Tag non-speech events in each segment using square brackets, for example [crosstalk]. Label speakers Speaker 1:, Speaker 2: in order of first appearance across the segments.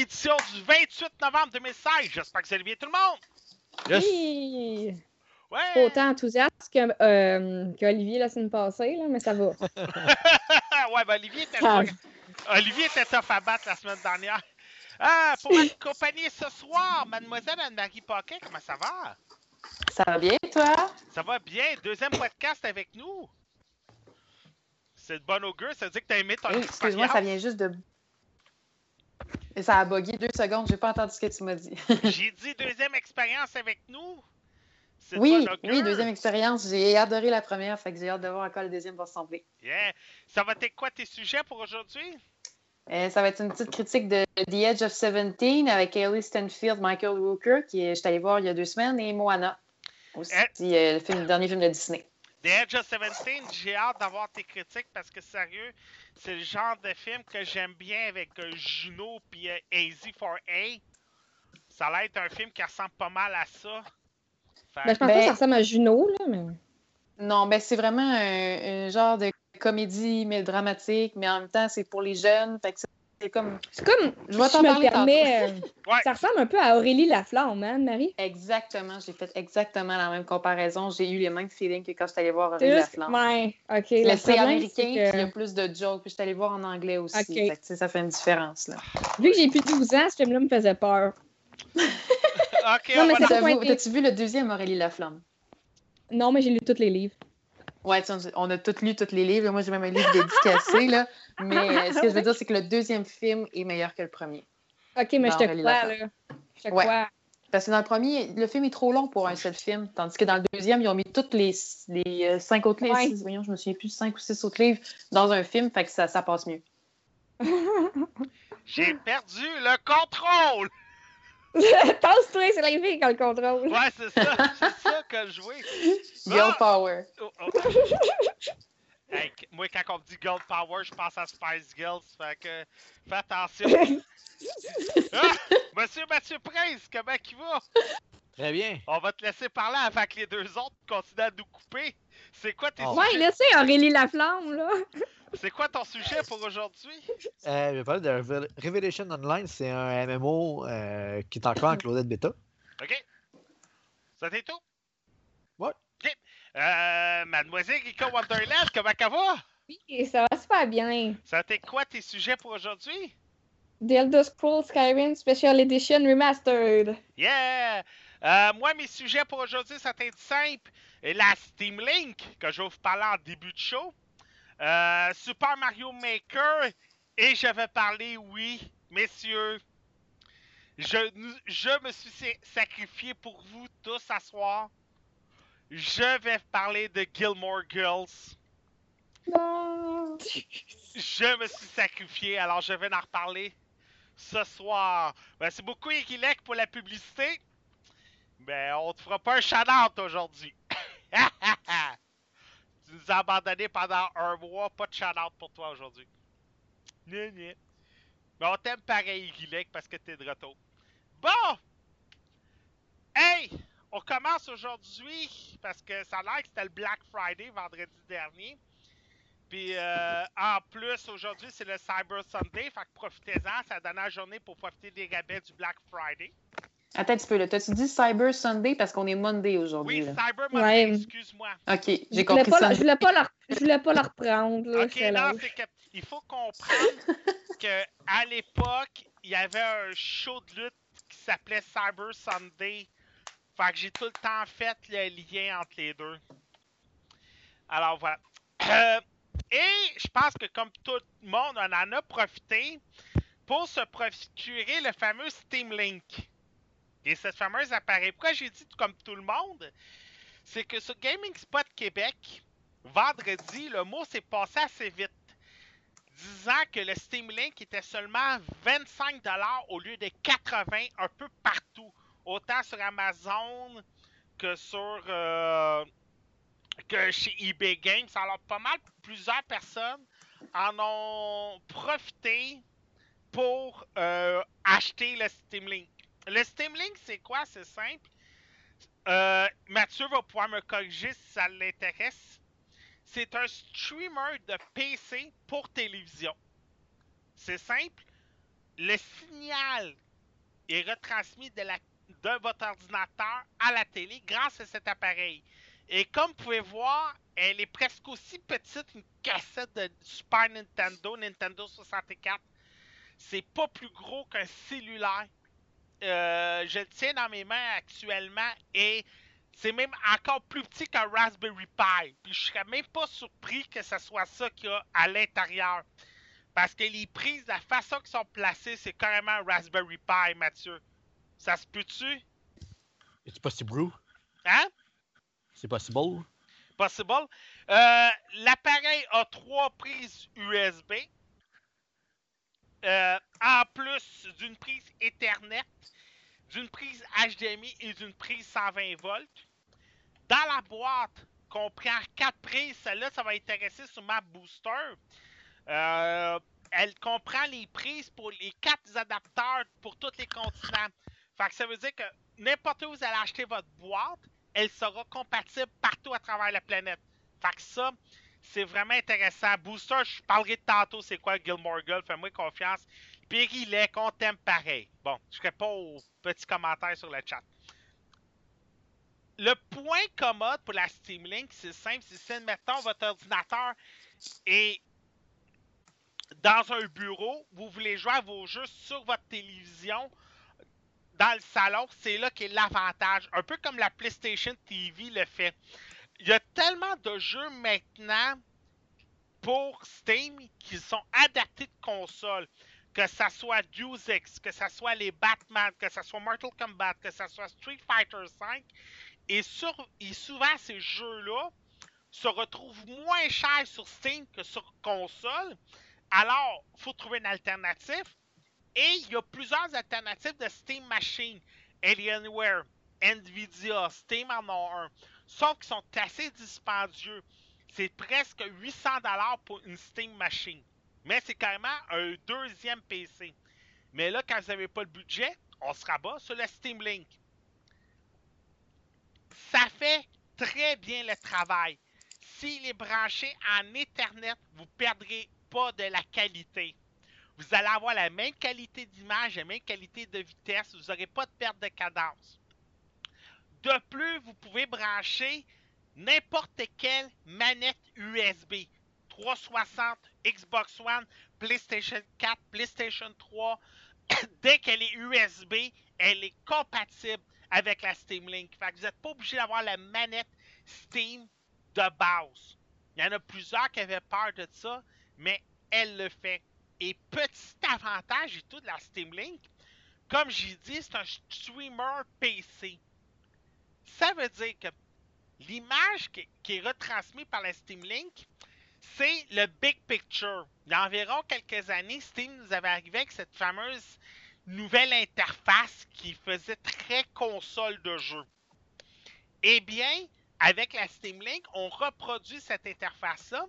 Speaker 1: Édition du 28 novembre 2016. J'espère que vous allez bien tout le monde.
Speaker 2: Yes.
Speaker 3: Oui!
Speaker 1: Ouais.
Speaker 3: Autant enthousiaste que, euh, qu'Olivier la semaine passée, là, mais ça va. [laughs]
Speaker 1: ouais, ben Olivier était,
Speaker 3: Ah.
Speaker 1: Olivier était tough à battre la semaine dernière. Ah, pour m'accompagner ce soir, mademoiselle Anne-Marie Paquet, comment ça va?
Speaker 2: Ça va bien, toi?
Speaker 1: Ça va bien. Deuxième podcast avec nous. C'est de bon augure. Ça veut dire que t'as aimé ton
Speaker 2: Hey, Excuse-moi, ça vient juste de. Et ça a bugué deux secondes, j'ai pas entendu ce que tu m'as dit. [laughs]
Speaker 1: J'ai dit deuxième expérience avec nous.
Speaker 2: Oui, deuxième expérience. J'ai adoré la première, fait que j'ai hâte de voir à quoi le deuxième va ressembler.
Speaker 1: Yeah. Ça va être quoi tes sujets pour aujourd'hui?
Speaker 2: Euh, ça va être une petite critique de The Edge of 17 avec Hailey Stenfield, Michael Rooker, qui est- je suis allée voir il y a deux semaines, et Moana. Aussi, euh, le, film- le dernier film de Disney.
Speaker 1: The Edge of 17, j'ai hâte d'avoir tes critiques parce que sérieux, c'est le genre de film que j'aime bien avec euh, Juno puis euh, AZ4A. Ça a l'air un film qui ressemble pas mal à ça. Fait-
Speaker 3: Ben, je pense
Speaker 2: Ben-
Speaker 3: pas que ça ressemble à Juno, là, mais.
Speaker 2: Non, ben c'est vraiment un, un genre de comédie mélodramatique, mais en même temps, c'est pour les jeunes. Fait que c'est- c'est comme.
Speaker 3: C'est comme.
Speaker 2: Je vais
Speaker 3: si
Speaker 2: t'en
Speaker 3: me
Speaker 2: parler
Speaker 3: permets, euh, [laughs]
Speaker 1: Ouais.
Speaker 3: Ça ressemble un peu à Aurélie Laflamme, hein, Marie?
Speaker 2: Exactement, j'ai fait exactement la même comparaison. J'ai eu les mêmes feelings que quand je suis allée voir Aurélie
Speaker 3: juste.
Speaker 2: Laflamme.
Speaker 3: Ouais, ok. Le
Speaker 2: c'est américain, puis il y a plus de jokes. Puis je suis allée voir en anglais aussi.
Speaker 3: Ok.
Speaker 2: Fait que, tu sais, ça fait une différence. Là.
Speaker 3: vu que j'ai plus de 12 ans, ce film-là me faisait peur. [laughs]
Speaker 1: Ok,
Speaker 3: Non,
Speaker 1: on
Speaker 3: mais
Speaker 1: va
Speaker 3: ça
Speaker 2: T'as
Speaker 3: a
Speaker 2: vu-
Speaker 3: pas été-
Speaker 2: T'as-tu vu le deuxième Aurélie Laflamme?
Speaker 3: Non, mais j'ai lu tous les livres.
Speaker 2: Ouais, on a tous lu tous les livres. Moi, j'ai même un livre dédicacé. Là. Mais euh, [laughs] ce que je veux dire, c'est que le deuxième film est meilleur que le premier.
Speaker 3: Ok, mais je te crois, là. Je te
Speaker 2: Ouais.
Speaker 3: crois.
Speaker 2: Parce que dans le premier, le film est trop long pour un seul film. Tandis que dans le deuxième, ils ont mis toutes les, les euh, cinq autres livres.
Speaker 3: Ouais.
Speaker 2: six- voyons, je me souviens plus, cinq ou six autres livres dans un film. Fait que ça, ça passe mieux. [laughs]
Speaker 1: J'ai perdu le contrôle! [laughs]
Speaker 3: Tasse-toi, c'est la fille qui a le contrôle.
Speaker 1: Ouais, c'est ça, c'est ça que je jouais. [laughs]
Speaker 2: Girl Power.
Speaker 1: Oh, oh. Hey, moi, quand on me dit Gold Power, je pense à Spice Girls. Fait que fais attention. [laughs] Ah! Monsieur Mathieu Prince, comment il va?
Speaker 4: Très bien.
Speaker 1: On va te laisser parler avant que les deux autres continuent à nous couper. C'est quoi, tes
Speaker 4: Oh.
Speaker 3: Ouais, laissez Aurélie Laflamme, là.
Speaker 1: C'est quoi ton sujet pour aujourd'hui?
Speaker 4: Euh, je vais parler de Revel- Revelation Online. C'est un MMO euh, qui est encore en Claudette Beta.
Speaker 1: OK? Ça t'est tout?
Speaker 4: Ouais.
Speaker 1: OK. Euh, Mademoiselle Rika Wonderland, comment ça va?
Speaker 3: Oui, ça va super bien.
Speaker 1: Ça t'est quoi tes sujets pour aujourd'hui?
Speaker 3: The Elder Scrolls Skyrim Special Edition Remastered.
Speaker 1: Yeah! Euh, moi, mes sujets pour aujourd'hui, ça va être simple. Et La Steam Link, que je vais vous parler en début de show. Euh, Super Mario Maker. Et je vais parler, oui, messieurs. Je, je me suis sa- sacrifié pour vous tous à soir. Je vais parler de Gilmore Girls.
Speaker 3: Non.
Speaker 1: Je me suis sacrifié, alors je vais en reparler ce soir. Merci beaucoup, Equilec, pour la publicité. Ben, on te fera pas un shout-out aujourd'hui. [laughs] tu nous as pendant un mois, pas de shout-out pour toi aujourd'hui. Gna, gna. Mais on t'aime pareil, Equilec, parce que t'es de retour. Bon! Hey! commence aujourd'hui parce que ça a l'air que c'était le Black Friday vendredi dernier. Puis euh, en plus, aujourd'hui, c'est le Cyber Sunday. Fait que profitez-en. C'est la dernière journée pour profiter des rabais du Black Friday.
Speaker 2: Attends un petit peu, là. T'as-tu dit Cyber Sunday? Parce qu'on est Monday aujourd'hui?
Speaker 1: Oui,
Speaker 2: là?
Speaker 1: Cyber Monday,
Speaker 3: Ouais.
Speaker 1: excuse-moi.
Speaker 2: OK,
Speaker 3: Je
Speaker 2: j'ai
Speaker 3: voulais
Speaker 2: compris
Speaker 3: pas
Speaker 2: ça.
Speaker 3: la- je voulais pas la, je voulais pas la reprendre. Là,
Speaker 1: Ok, non, c'est que il faut comprendre [laughs] que à l'époque, il y avait un show de lutte qui s'appelait Cyber Sunday. Fait que j'ai tout le temps fait le lien entre les deux. Alors voilà. Euh, et je pense que comme tout le monde, on en a profité pour se procurer le fameux Steam Link. Et cette fameuse appareil. Pourquoi j'ai dit comme tout le monde? C'est que sur Gaming Spot Québec, vendredi, le mot s'est passé assez vite. Disant que le Steam Link était seulement 25$ au lieu de 80$ un peu partout. Autant sur Amazon que sur euh, que chez eBay Games. Alors pas mal plusieurs personnes en ont profité pour euh, acheter le Steam Link. Le Steam Link, c'est quoi? C'est simple. Euh, Mathieu va pouvoir me corriger si ça l'intéresse. C'est un streamer de PC pour télévision. C'est simple. Le signal est retransmis de, de votre ordinateur à la télé grâce à cet appareil. Et comme vous pouvez voir, elle est presque aussi petite qu'une cassette de Super Nintendo, Nintendo 64. C'est pas plus gros qu'un cellulaire. Euh, je le tiens dans mes mains actuellement et c'est même encore plus petit qu'un Raspberry Pi. Puis je serais même pas surpris que ce soit ça qu'il y a à l'intérieur. Parce que les prises, la façon qu'ils sont placées, c'est carrément un Raspberry Pi, Mathieu. Ça se peut-tu?
Speaker 4: C'est possible.
Speaker 1: Hein?
Speaker 4: C'est possible.
Speaker 1: Possible. Euh, L'appareil a trois prises USB. Euh, en plus d'une prise Ethernet, d'une prise HDMI et d'une prise 120 volts. Dans la boîte, comprend quatre prises. Celle-là, ça va intéresser sur ma booster. Euh, elle comprend les prises pour les quatre adapteurs pour tous les continents. Fait que ça veut dire que n'importe où vous allez acheter votre boîte, elle sera compatible partout à travers la planète. Fait que ça, c'est vraiment intéressant. Booster, je parlerai de tantôt c'est quoi Gilmore Girl, fais-moi confiance. Périlet, qu'on t'aime pareil. Bon, je pas aux petits commentaires sur le chat. Le point commode pour la Steam Link, c'est simple. C'est si, mettons, votre ordinateur est dans un bureau, vous voulez jouer à vos jeux sur votre télévision, dans le salon, c'est là qu'est l'avantage. Un peu comme la PlayStation TV le fait. Il y a tellement de jeux maintenant pour Steam qui sont adaptés de console. Que ça soit Deus Ex, que ça soit les Batman, que ça soit Mortal Kombat, que ça soit Street Fighter V. Et, sur, et souvent, ces jeux-là se retrouvent moins chers sur Steam que sur console. Alors, il faut trouver une alternative. Et il y a plusieurs alternatives de Steam Machine. Alienware, Nvidia, Steam en ont un. Sauf qu'ils sont assez dispendieux. C'est presque 800$ pour une Steam Machine. Mais c'est carrément un deuxième PC. Mais là, quand vous n'avez pas le budget, on se rabat sur le Steam Link. Ça fait très bien le travail. S'il est branché en Ethernet, vous ne perdrez pas de la qualité. Vous allez avoir la même qualité d'image, la même qualité de vitesse. Vous n'aurez pas de perte de cadence. De plus, vous pouvez brancher n'importe quelle manette USB. 360, Xbox One, PlayStation 4, PlayStation 3. [coughs] Dès qu'elle est USB, elle est compatible avec la Steam Link. Fait que vous n'êtes pas obligé d'avoir la manette Steam de base. Il y en a plusieurs qui avaient peur de ça, mais elle le fait. Et petit avantage et tout de la Steam Link, comme j'ai dit, c'est un streamer PC. Ça veut dire que l'image qui, est retransmise par la Steam Link, c'est le big picture. Il y a environ quelques années, Steam nous avait arrivé avec cette fameuse nouvelle interface qui faisait très console de jeu. Eh bien, avec la Steam Link, on reproduit cette interface-là,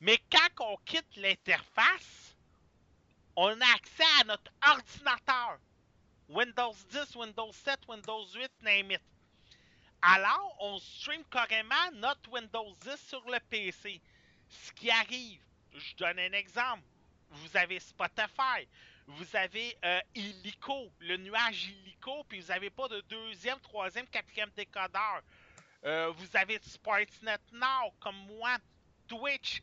Speaker 1: mais quand on quitte l'interface, on a accès à notre ordinateur. Windows 10, Windows 7, Windows 8, name it. Alors, on stream carrément notre Windows 10 sur le PC. Ce qui arrive, je donne un exemple. Vous avez Spotify, vous avez euh, Illico, le nuage Illico, puis vous n'avez pas de deuxième, troisième, quatrième décodeur. Euh, vous avez Sportsnet Now, comme moi, Twitch,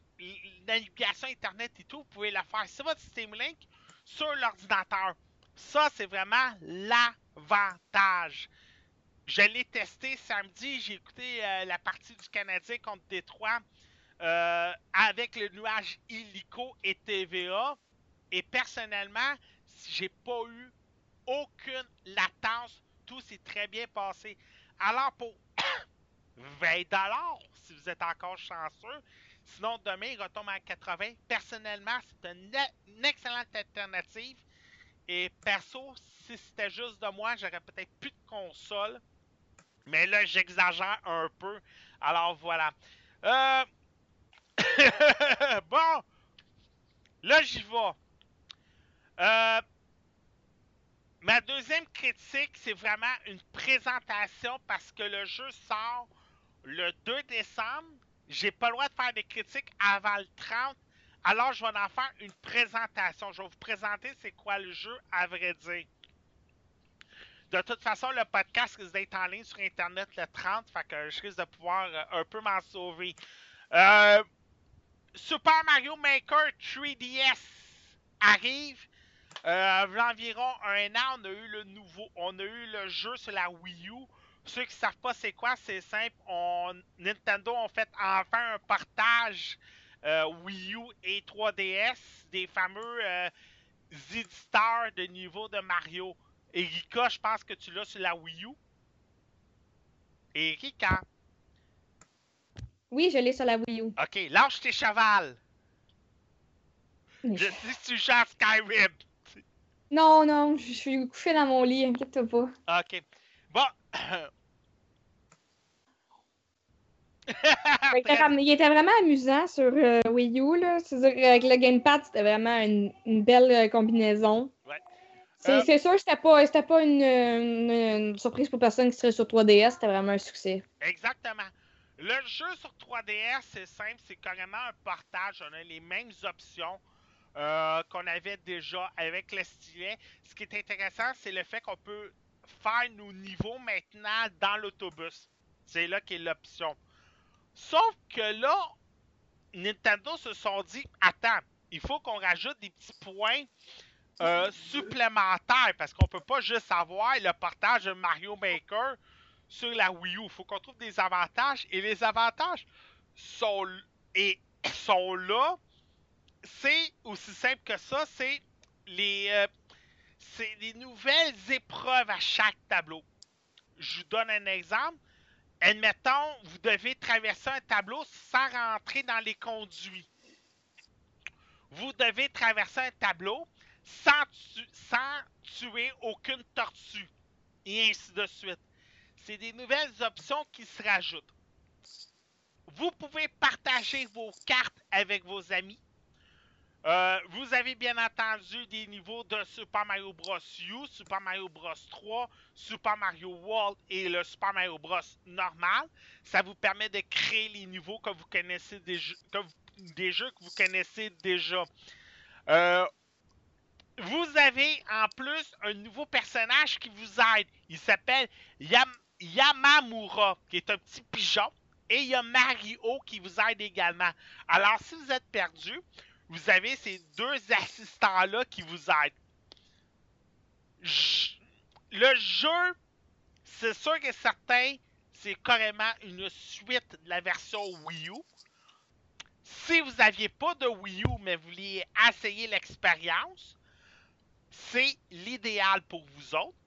Speaker 1: navigation Internet et tout, vous pouvez le faire sur votre Steam Link sur l'ordinateur. Ça, c'est vraiment l'avantage. Je l'ai testé samedi, j'ai écouté euh, la partie du Canadien contre Détroit euh, avec le nuage Illico et TVA. Et personnellement, j'ai pas eu aucune latence. Tout s'est très bien passé. Alors pour [coughs] 20 si vous êtes encore chanceux, sinon demain il retombe à 80. Personnellement, c'est une, une excellente alternative. Et perso, si c'était juste de moi, j'aurais peut-être plus de console. Mais là, j'exagère un peu. Alors voilà. Euh... [laughs] bon. Là, j'y vais. Euh, ma deuxième critique, c'est vraiment une présentation parce que le jeu sort le 2 décembre. J'ai pas le droit de faire des critiques avant le 30. Alors, je vais en faire une présentation. Je vais vous présenter c'est quoi le jeu, à vrai dire. De toute façon, le podcast risque d'être en ligne sur Internet le 30, fait que je risque de pouvoir euh, un peu m'en sauver. Euh, Super Mario Maker 3DS arrive. Euh, environ un an, on a eu le nouveau, on a eu le jeu sur la Wii U. Ceux qui savent pas c'est quoi, c'est simple. Nintendo ont fait enfin un partage euh, Wii U et 3DS des fameux euh, éditeurs de niveau de Mario. Erika, je pense que tu l'as sur la Wii U. Erika,
Speaker 3: Oui, je l'ai sur la Wii U.
Speaker 1: ok, lâche tes chevals.
Speaker 3: Mais
Speaker 1: Je dis que tu Skyrim.
Speaker 3: Non, non, je suis couchée dans mon lit, inquiète-toi pas.
Speaker 1: Ok. Bon.
Speaker 3: Il était, [laughs] ram- il était vraiment amusant sur euh, Wii U, là. C'est-à-dire qu'avec le gamepad, c'était vraiment une, une belle euh, combinaison.
Speaker 1: Ouais.
Speaker 3: C'est
Speaker 1: Euh,
Speaker 3: c'est sûr que c'était pas, pas une, une- une surprise pour personne qui serait sur 3DS, c'était vraiment un succès.
Speaker 1: Exactement. Le jeu sur 3DS, c'est simple, c'est carrément un partage. On a les mêmes options euh, qu'on avait déjà avec le stylet. Ce qui est intéressant, c'est le fait qu'on peut faire nos niveaux maintenant dans l'autobus. C'est là qu'est l'option. Sauf que là, Nintendo se sont dit, attends, il faut qu'on rajoute des petits points euh, supplémentaires parce qu'on peut pas juste avoir le partage de Mario Maker sur la Wii U. Il faut qu'on trouve des avantages et les avantages sont, et, [coughs] sont là. C'est aussi simple que ça, c'est les, euh, c'est des nouvelles épreuves à chaque tableau. Je vous donne un exemple. Admettons, vous devez traverser un tableau sans rentrer dans les conduits. Vous devez traverser un tableau sans, tu- sans tuer aucune tortue. Et ainsi de suite. C'est des nouvelles options qui se rajoutent. Vous pouvez partager vos cartes avec vos amis. Euh, vous avez bien entendu des niveaux de Super Mario Bros. U, Super Mario Bros. 3, Super Mario World et le Super Mario Bros. normal. Ça vous permet de créer les niveaux que vous connaissez des des jeux que vous connaissez déjà. Euh, vous avez en plus un nouveau personnage qui vous aide. Il s'appelle Yam- Yamamura, qui est un petit pigeon. Et il y a Mario qui vous aide également. Alors, si vous êtes perdu, vous avez ces deux assistants-là qui vous aident. Le jeu, c'est sûr que certain, c'est carrément une suite de la version Wii U. Si vous n'aviez pas de Wii U, mais vous vouliez essayer l'expérience, c'est l'idéal pour vous autres,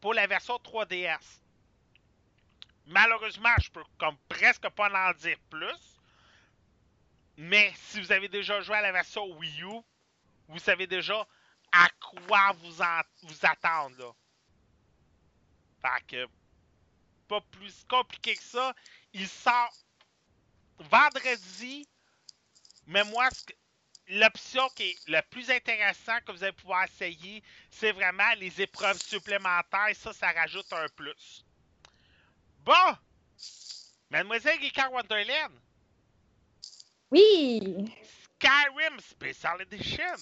Speaker 1: pour la version 3DS. Malheureusement, je peux comme presque pas en dire plus. Mais si vous avez déjà joué à la version Wii U, vous savez déjà à quoi vous, vous attendre. Que, pas plus compliqué que ça. Il sort vendredi. Mais moi, ce que- l'option qui est le plus intéressant que vous allez pouvoir essayer, c'est vraiment les épreuves supplémentaires. Ça, ça rajoute un plus. Bon, Mademoiselle Ricard Wonderland,
Speaker 3: Oui!
Speaker 1: Skyrim Special Edition.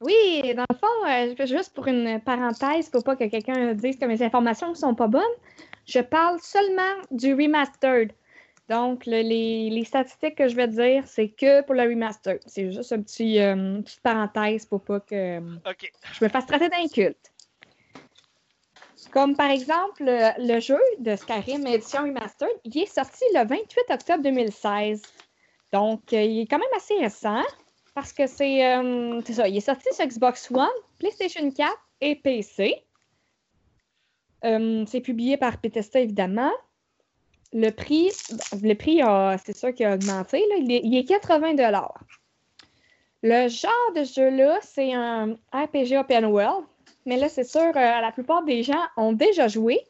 Speaker 3: Oui, dans le fond, euh, juste pour une parenthèse, pour pas que quelqu'un dise que mes informations ne sont pas bonnes, je parle seulement du remastered. Donc, le- les, les statistiques que je vais dire, c'est que pour le remastered. C'est juste un petit, euh, une petite parenthèse pour pas que je me fasse traiter d'inculte. Comme par exemple, le, le jeu de Skyrim édition remastered, il est sorti le 28 octobre 2016. Donc, euh, il est quand même assez récent parce que c'est euh, ça. Il est sorti sur Xbox One, PlayStation 4 et PC. C'est publié par Bethesda, évidemment. Le prix, le prix c'est sûr qu'il a augmenté. Il, est, il est 80 Le genre de jeu-là, c'est un RPG Open World. Mais là, c'est sûr, euh, la plupart des gens ont déjà joué.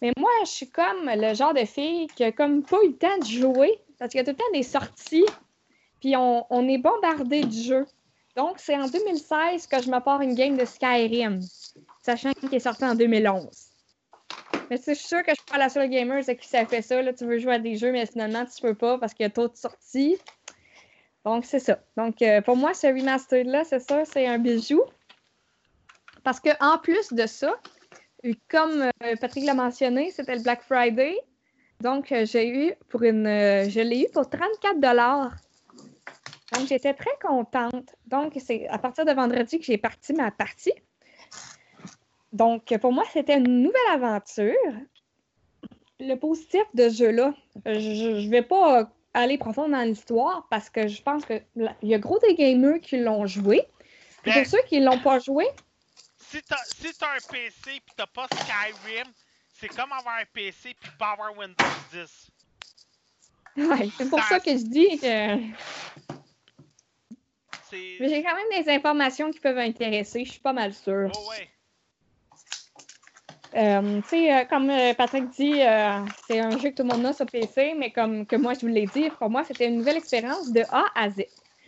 Speaker 3: Mais moi, je suis comme le genre de fille qui a comme pas eu le temps de jouer parce qu'il y a tout le temps des sorties. Puis on, est bombardé du jeu. Donc, c'est en 2016 que je me pars une game de Skyrim, sachant qu'il est sorti en 2011. Mais c'est sûr que je suis pas la seule gamer qui s'est fait ça. Là, tu veux jouer à des jeux, mais finalement, tu peux pas parce qu'il y a trop de sorties. Donc, c'est ça. Donc, euh, pour moi, ce remastered-là, c'est ça, c'est un bijou. Parce que en plus de ça, comme euh, Patrick l'a mentionné, c'était le Black Friday. Donc, euh, j'ai eu pour une. je l'ai eu pour 34 Donc, j'étais très contente. Donc, c'est à partir de vendredi que j'ai parti ma partie. Donc, pour moi, c'était une nouvelle aventure. Le positif de ce jeu-là, je ne vais pas aller profond dans l'histoire parce que je pense qu'il y a gros des gamers qui l'ont joué.
Speaker 1: Ben,
Speaker 3: pour ceux qui ne l'ont pas joué,
Speaker 1: si t'as si t'as un PC pis t'as pas Skyrim, c'est comme avoir un PC puis pas avoir Windows 10.
Speaker 3: ouais, c'est pour ça que je dis que j'ai quand même des informations qui peuvent intéresser. Je suis pas mal sûre.
Speaker 1: Oh ouais.
Speaker 3: Euh, tu sais, euh, comme euh, Patrick dit, c'est un jeu que tout le monde a sur PC, mais comme que moi je vous l'ai dit, pour moi, c'était une nouvelle expérience de A à Z.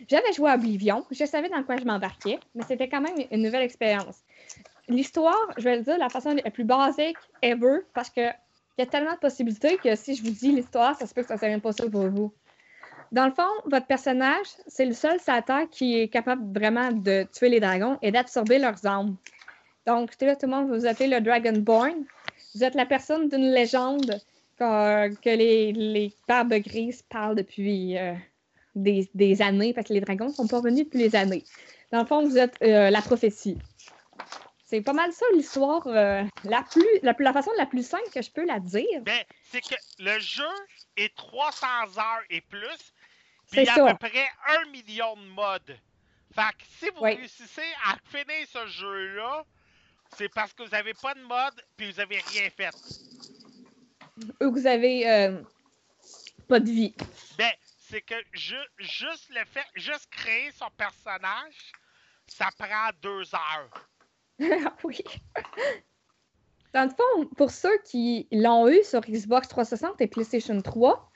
Speaker 3: J'avais joué à Oblivion, je savais dans quoi je m'embarquais, mais c'était quand même une nouvelle expérience. L'histoire, je vais le dire, la façon la plus basique ever, parce que il y a tellement de possibilités que si je vous dis l'histoire, ça se peut que ça ne soit même pas ça pour vous. Dans le fond, votre personnage, c'est le seul Terre qui est capable vraiment de tuer les dragons et d'absorber leurs âmes. Donc, le monde vous appelez le Dragonborn. Vous êtes la personne d'une légende que, que les, les barbes grises parlent depuis euh, des, des années, parce que les dragons ne sont pas venus depuis les années. Dans le fond, vous êtes euh, la prophétie. C'est pas mal ça l'histoire, euh, la, plus, la, façon la plus simple que je peux la dire.
Speaker 1: Ben, c'est que le jeu est 300 heures et plus.
Speaker 3: C'est
Speaker 1: Puis il y a
Speaker 3: ça.
Speaker 1: à peu près un million de modes. Fait que si vous
Speaker 3: Oui.
Speaker 1: réussissez à finir ce jeu-là, c'est parce que vous avez pas de mode puis vous avez rien fait.
Speaker 3: Ou vous avez euh, pas de vie.
Speaker 1: Ben, c'est que ju- juste le fait, juste créer son personnage, ça prend deux heures. [laughs]
Speaker 3: oui. Dans le fond, pour ceux qui l'ont eu sur Xbox 360 et PlayStation 3,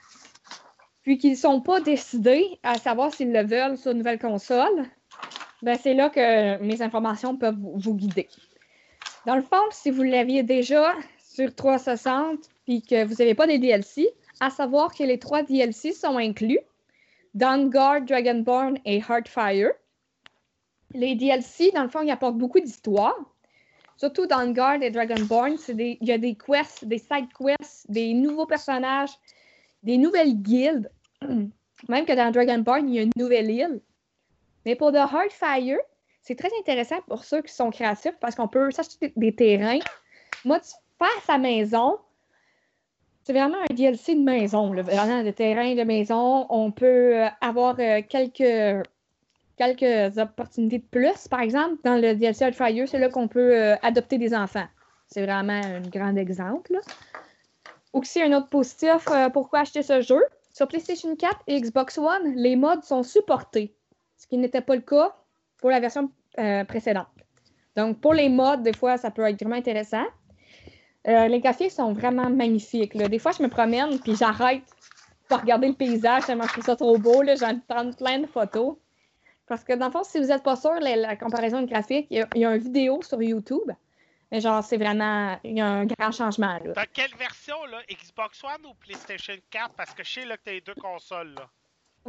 Speaker 3: puis qui ne sont pas décidés à savoir s'ils le veulent sur une nouvelle console, ben c'est là que mes informations peuvent vous guider. Dans le fond, si vous l'aviez déjà sur 360 puis que vous n'avez pas des DLC, à savoir que les trois DLC sont inclus Dawnguard, Dragonborn et Heartfire. Les DLC, dans le fond, ils apportent beaucoup d'histoire. Surtout dans Guard et Dragonborn, il y a des quests, des side quests, des nouveaux personnages, des nouvelles guildes. [clears throat] Même que dans Dragonborn, il y a une nouvelle île. Mais pour The Heartfire, c'est très intéressant pour ceux qui sont créatifs parce qu'on peut s'acheter des, terrains. Moi, tu fais sa maison. C'est vraiment un DLC de maison, vraiment de terrain de maison. On peut euh, avoir euh, quelques opportunités de plus. Par exemple, dans le DLC Heartfire, c'est là qu'on peut euh, adopter des enfants. C'est vraiment un grand exemple. Aussi, un autre positif, pourquoi acheter ce jeu? Sur PlayStation 4 et Xbox One, les mods sont supportés, ce qui n'était pas le cas pour la version euh, précédente. Donc, pour les mods, des fois, ça peut être vraiment intéressant. Euh, les graphiques sont vraiment magnifiques. Des fois, je me promène puis j'arrête pour regarder le paysage tellement je trouve ça trop beau. de prendre plein de photos. Parce que dans le fond, si vous n'êtes pas sûr, la, la comparaison de graphique, il y, a, une vidéo sur YouTube Mais genre, c'est vraiment. Il y a un grand changement.
Speaker 1: T'as quelle version, là? Xbox One ou PlayStation 4? Parce que je sais que t'as les deux consoles, là.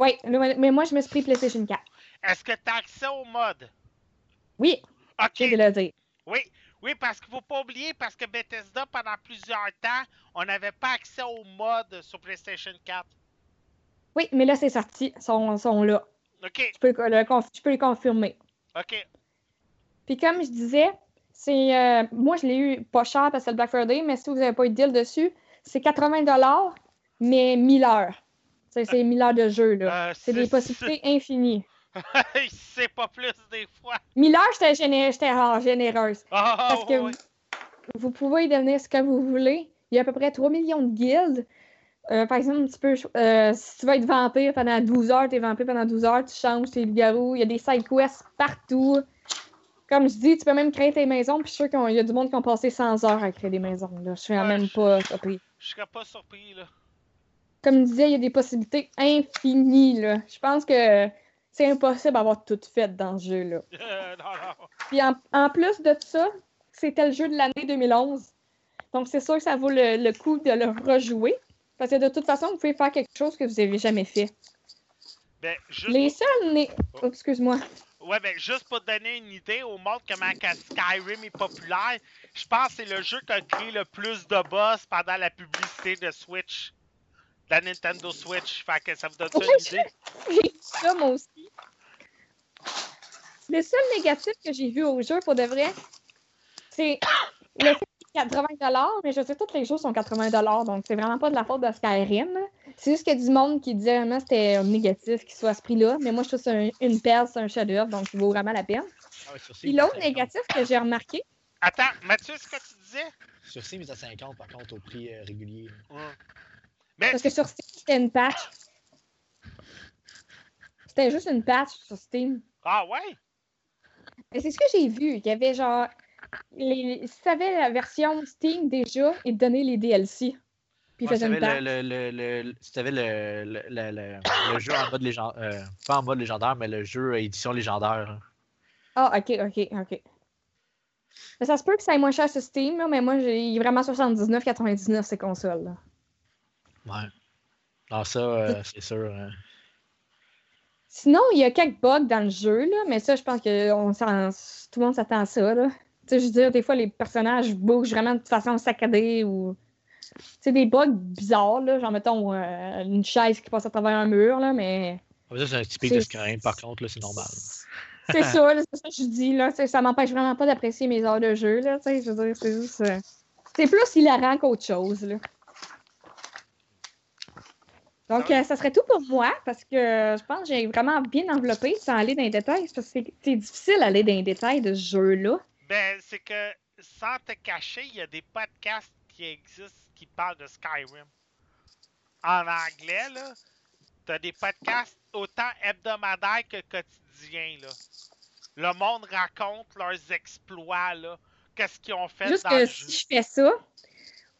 Speaker 3: Oui, mais moi, je me suis pris PlayStation 4.
Speaker 1: Est-ce que t'as accès au mode?
Speaker 3: Oui,
Speaker 1: OK.
Speaker 3: le dire.
Speaker 1: Oui, oui, parce qu'il faut pas oublier, parce que Bethesda, pendant plusieurs temps, on n'avait pas accès au mode sur PlayStation 4.
Speaker 3: Oui, mais là, c'est sorti. Ils sont, sont là.
Speaker 1: OK,
Speaker 3: Je peux, le je peux confirmer.
Speaker 1: OK.
Speaker 3: Puis comme je disais, c'est euh, moi je l'ai eu pas cher parce que c'est le Black Friday, mais si vous n'avez pas eu de deal dessus, c'est 80 mais 1000 heures. C'est 1000 heures de jeu là.
Speaker 1: Euh,
Speaker 3: C'est des possibilités [laughs] infinies.
Speaker 1: c'est pas plus des fois.
Speaker 3: 1000 heures, j'étais géné- j'étais ah, généreuse.
Speaker 1: Ah,
Speaker 3: Parce que
Speaker 1: ouais.
Speaker 3: vous, vous pouvez devenir ce que vous voulez. Il y a à peu près 3 millions de guildes. Euh, par exemple, tu peux, euh, si tu veux être vampire pendant 12 heures, tu es vampire pendant 12 heures, tu changes tes loups-garous. Il y a des side quests partout. Comme je dis, tu peux même créer tes maisons. Puis je suis sûre qu'il y a du monde qui ont passé 100 heures à créer des maisons. Là. Je suis
Speaker 1: Ouais,
Speaker 3: même pas surpris.
Speaker 1: Je serais pas surpris, là.
Speaker 3: Comme je disais, il y a des possibilités infinies. Là. Je pense que c'est impossible d'avoir tout fait dans ce jeu-là.
Speaker 1: Euh, [laughs] non, non.
Speaker 3: Puis en, en plus de ça, c'était le jeu de l'année 2011. Donc c'est sûr que ça vaut le, le coup de le rejouer. Parce que de toute façon, vous pouvez faire quelque chose que vous n'avez jamais fait.
Speaker 1: Ben, juste,
Speaker 3: Les seuls... né- Oh, excuse-moi.
Speaker 1: ouais, ben, juste pour te donner une idée au monde comment que Skyrim est populaire, je pense que c'est le jeu qui a créé le plus de boss pendant la publicité de Switch. La Nintendo Switch. Fait que ça vous donne ça une idée? [laughs]
Speaker 3: J'ai dit ça, moi aussi. Le seul négatif que j'ai vu au jeu, pour de vrai, c'est le fait qu'il est 80 mais je sais que tous les jeux sont 80 donc c'est vraiment pas de la faute de Skyrim. C'est juste qu'il y a du monde qui disait vraiment que c'était négatif qu'il soit à ce prix-là, mais moi je trouve que c'est un- une perle, c'est un chef-d'œuvre, donc il vaut vraiment la peine.
Speaker 4: Ah
Speaker 3: l'autre
Speaker 4: c'est 50.
Speaker 3: négatif que j'ai remarqué,
Speaker 1: Attends, Mathieu, c'est ce que tu disais?
Speaker 4: Sur est à 50 par contre au prix euh, régulier.
Speaker 1: Mais
Speaker 3: parce que sur Steam, c'était une patch. C'était juste une patch sur Steam.
Speaker 1: Ah ouais?
Speaker 3: Mais c'est ce que j'ai vu. Il y avait genre. Les... Si tu avais la version Steam déjà, ils te donnaient les DLC. Puis ils
Speaker 4: Ouais, si
Speaker 3: faisaient une
Speaker 4: t'avais
Speaker 3: patch.
Speaker 4: le, le, le, le- si t'avais le, le, le, le- le jeu en mode légendaire, pas en mode légendaire, mais le jeu édition légendaire.
Speaker 3: Ah, ok, ok, ok. Mais ça se peut que ça aille moins cher sur Steam, mais moi, j'ai vraiment 79,99 ces consoles. là.
Speaker 4: Ouais. Non, ça, euh, c'est sûr. hein.
Speaker 3: Sinon, il y a quelques bugs dans le jeu, là, mais ça, je pense que on tout le monde s'attend à ça. Là. Tu sais, je veux dire, des fois, les personnages bougent vraiment de façon saccadée ou. C'est des bugs bizarres, là, genre, mettons, euh, une chaise qui passe à travers un mur, là, mais.
Speaker 4: Ah, Ça, c'est un typique de Skyrim, par contre, c'est normal.
Speaker 3: C'est ça, c'est ça que je dis, là. tu Ça m'empêche vraiment pas d'apprécier mes heures de jeu, là. tu sais, Je veux dire, c'est juste. euh, C'est plus hilarant qu'autre chose, là. Donc,
Speaker 1: Ah
Speaker 3: euh, ça serait tout pour moi, parce que euh, je pense que j'ai vraiment bien enveloppé sans aller dans les détails, parce que c'est- c'est difficile d'aller dans les détails de ce jeu-là.
Speaker 1: Ben, c'est que, sans te cacher, il y a des podcasts qui existent qui parlent de Skyrim. En anglais, là, t'as des podcasts autant hebdomadaires que quotidiens, là. Le monde raconte leurs exploits, là. Qu'est-ce qu'ils ont fait
Speaker 3: Juste
Speaker 1: dans
Speaker 3: que
Speaker 1: le
Speaker 3: si
Speaker 1: jeu.
Speaker 3: je fais ça,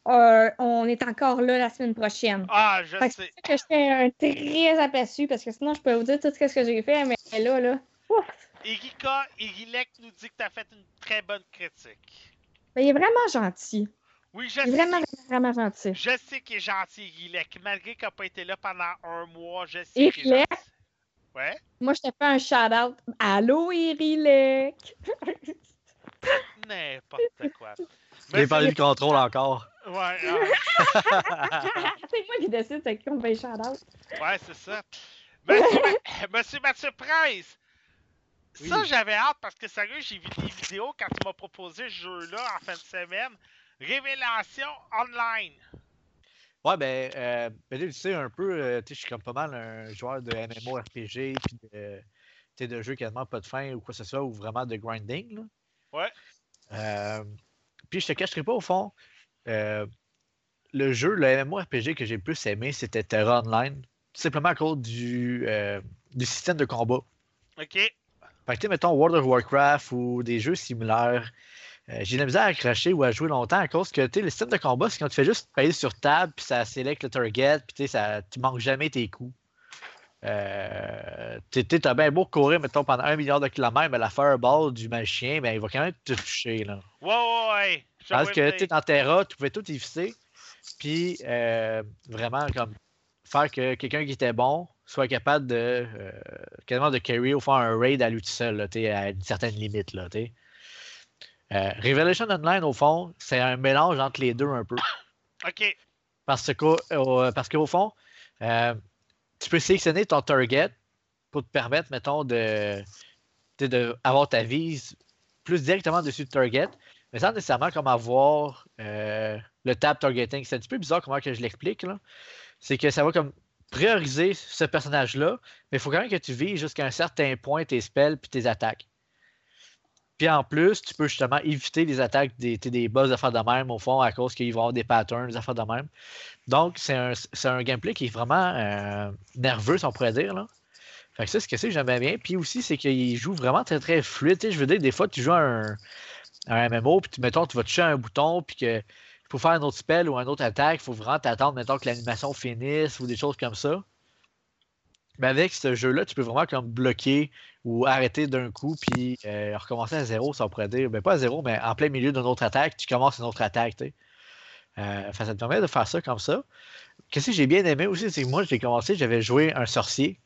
Speaker 3: euh, on est encore là la semaine prochaine.
Speaker 1: Ah, je
Speaker 3: Fait que
Speaker 1: sais.
Speaker 3: ça que je fais un très aperçu, parce que sinon, je peux vous dire tout ce que j'ai fait, mais là, là, ouf!
Speaker 1: Erika, Erilek nous dit que t'as fait une très bonne critique.
Speaker 3: Il est vraiment gentil.
Speaker 1: Oui, je
Speaker 3: Il est
Speaker 1: sais.
Speaker 3: vraiment, vraiment, vraiment gentil.
Speaker 1: Je sais qu'il est gentil, Erilek. Malgré qu'il n'a pas été là pendant un mois, je sais qu'il est gentil. Ouais?
Speaker 3: Moi, je te fais un shout-out. Allô, Irilek! [laughs]
Speaker 1: N'importe quoi.
Speaker 4: Je vais parler du contrôle encore.
Speaker 1: Ouais, [laughs] ah,
Speaker 3: c'est moi qui décide c'est qui on un shout-out.
Speaker 1: ouais, c'est ça. Monsieur, Ma- [laughs] Monsieur Mathieu Price, ça j'avais hâte parce que sérieux, j'ai vu des vidéos quand tu m'as proposé ce jeu-là en fin de semaine. Révélation online.
Speaker 4: Ouais, ben, euh, ben tu sais, un peu, euh, tu sais, je suis comme pas mal un joueur de MMORPG, puis de, tu sais, de jeux quasiment pas de fin ou quoi que ce soit, ou vraiment de grinding, là.
Speaker 1: Ouais.
Speaker 4: Euh, puis je te cacherai pas, au fond, euh, le jeu, le MMORPG que j'ai le plus aimé, c'était Terra Online, tout simplement à cause du, euh, du système de combat.
Speaker 1: Ok.
Speaker 4: Fait que, tu sais, mettons World of Warcraft ou des jeux similaires, euh, j'ai de la misère à cracher ou à jouer longtemps à cause que, tu sais, le système de combat, c'est quand tu fais juste payer sur table, puis ça select le target, puis tu sais, ça- tu manques jamais tes coups. Euh, t'as bien beau courir, mettons, pendant un milliard de kilomètres, mais la fireball du magicien, ben, il va quand même te toucher. Là.
Speaker 1: Ouais, ouais, ouais.
Speaker 4: Parce que tu dans Terra, tu pouvais tout éviter. Puis euh, vraiment, comme faire que quelqu'un qui était bon soit capable de euh, quasiment de carry ou faire un raid à lui tout seul, là, à une certaine limite. Là, euh, Revelation Online, au fond, c'est un mélange entre les deux un peu. [coughs]
Speaker 1: OK.
Speaker 4: Parce qu'au, parce qu'au fond, euh, tu peux sélectionner ton target pour te permettre, mettons, de, de avoir ta vise plus directement dessus le target, mais sans nécessairement comme avoir euh, le tab targeting. C'est un petit peu bizarre comment que je l'explique. C'est que ça va comme prioriser ce personnage-là, mais il faut quand même que tu vises jusqu'à un certain point tes spells puis tes attaques. Puis en plus, tu peux justement éviter les attaques des, des boss d'affaires de même, au fond, à cause qu'ils vont avoir des patterns, des affaires de même. Donc, c'est un, un, gameplay qui est vraiment euh, nerveux, si on pourrait dire. Là. Fait que c'est ce que j'aime bien. Puis aussi, c'est qu'il joue vraiment très, très fluide. je veux dire, des fois, tu joues un, un MMO, puis mettons, tu vas toucher un bouton, puis que pour faire un autre spell ou un autre attaque, il faut vraiment t'attendre, mettons, que l'animation finisse ou des choses comme ça. Mais avec ce jeu-là, tu peux vraiment comme bloquer ou arrêter d'un coup, puis euh, recommencer à zéro, ça pourrait dire. Ben, pas à zéro, mais en plein milieu d'une autre attaque, tu commences une autre attaque. Euh, ça te permet de faire ça comme ça. Qu'est-ce que j'ai bien aimé aussi, c'est que moi, j'ai commencé, j'avais joué un sorcier.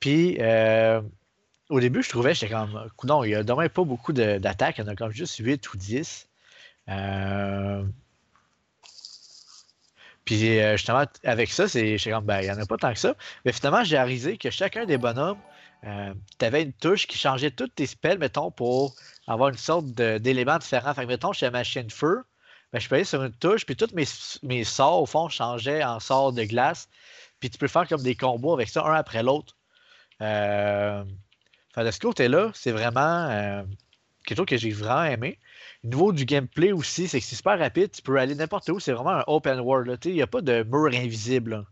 Speaker 4: Puis, euh, au début, je trouvais, j'étais comme, non, il n'y a dommage pas beaucoup d'attaques, il y en a comme juste 8 ou 10. Puis justement, avec ça, c'est comme, ben, il n'y en a pas tant que ça. Mais finalement, j'ai réalisé que chacun des bonhommes euh, tu avais une touche qui changeait toutes tes spells, mettons, pour avoir une sorte d'éléments différents. Fait que, mettons, chez ma chaîne feu, ben, je peux aller sur une touche, puis tous mes, mes sorts, au fond, changeaient en sorts de glace. Puis tu peux faire comme des combos avec ça, un après l'autre. Euh, de ce côté-là, c'est vraiment euh, quelque chose que j'ai vraiment aimé. Au niveau du gameplay aussi, c'est que c'est super rapide. Tu peux aller n'importe où. C'est vraiment un open world. Il n'y a pas de mur invisible.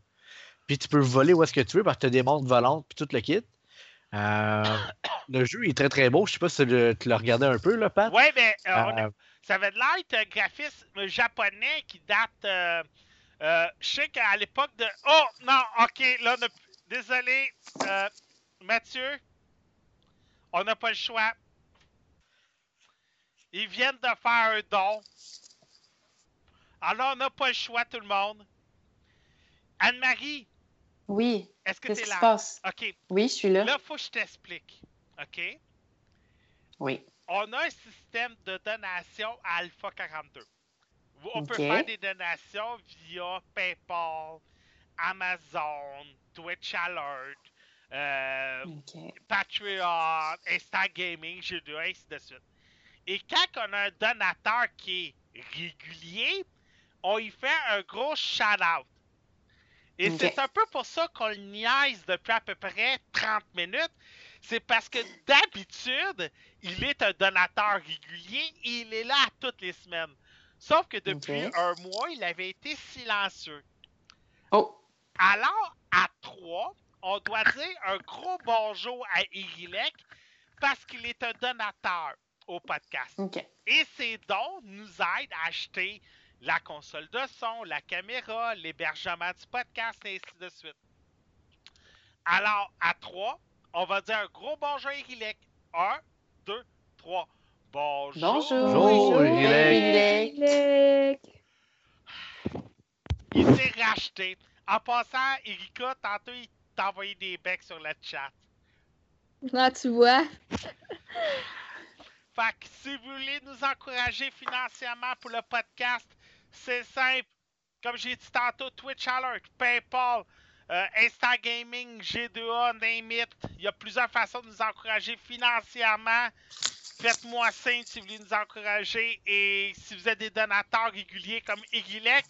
Speaker 4: Puis tu peux voler où est-ce que tu veux parce que tu as des montres volantes puis tout le kit. Euh, [coughs] le jeu est très très beau. Je sais pas si tu l'as regardé un peu, là, Pat.
Speaker 1: Oui, mais euh, euh, ça avait de l'air un graphisme japonais qui date. je sais qu'à l'époque de. Oh non, ok, là, désolé, Mathieu, on n'a pas le choix. Ils viennent de faire un don. Alors, on n'a pas le choix, tout le monde. Anne-Marie,
Speaker 2: oui.
Speaker 1: Est-ce que
Speaker 2: Qu'est-ce
Speaker 1: qui se
Speaker 2: passe?
Speaker 1: OK.
Speaker 2: Oui, je suis là.
Speaker 1: Là, il faut que je t'explique. OK?
Speaker 2: Oui.
Speaker 1: On a un système de donation à Alpha 42. On peut
Speaker 2: OK.
Speaker 1: faire des donations via PayPal, Amazon, Twitch Alert, euh,
Speaker 2: OK.
Speaker 1: Patreon, Instagaming, j'ai deux, ainsi de suite. Et quand on a un donateur qui est régulier, on y fait un gros shout-out. Et c'est un peu pour ça qu'on le niaise depuis à peu près 30 minutes. C'est parce que d'habitude, il est un donateur régulier et il est là toutes les semaines. Sauf que depuis un mois, il avait été silencieux.
Speaker 2: Oh,
Speaker 1: Alors, à 3, on doit dire un gros bonjour à Irilek parce qu'il est un donateur au podcast. Et ces dons nous aident à acheter la console de son, la caméra, l'hébergement du podcast, et ainsi de suite. Alors, à 3, on va dire un gros bonjour à Irilek. 1, 2, 3. Bonjour.
Speaker 2: Bonjour. Irilek.
Speaker 1: Il s'est racheté. En passant, Erika, tantôt, il t'a envoyé des becs sur le chat.
Speaker 3: Là, tu vois.
Speaker 1: Fait que si vous voulez nous encourager financièrement pour le podcast, c'est simple. Comme j'ai dit tantôt, Twitch Alert, PayPal, euh, Instagaming, G2A, name it. Il y a plusieurs façons de nous encourager financièrement. Faites-moi signe si vous voulez nous encourager. Et si vous êtes des donateurs réguliers comme Igilek,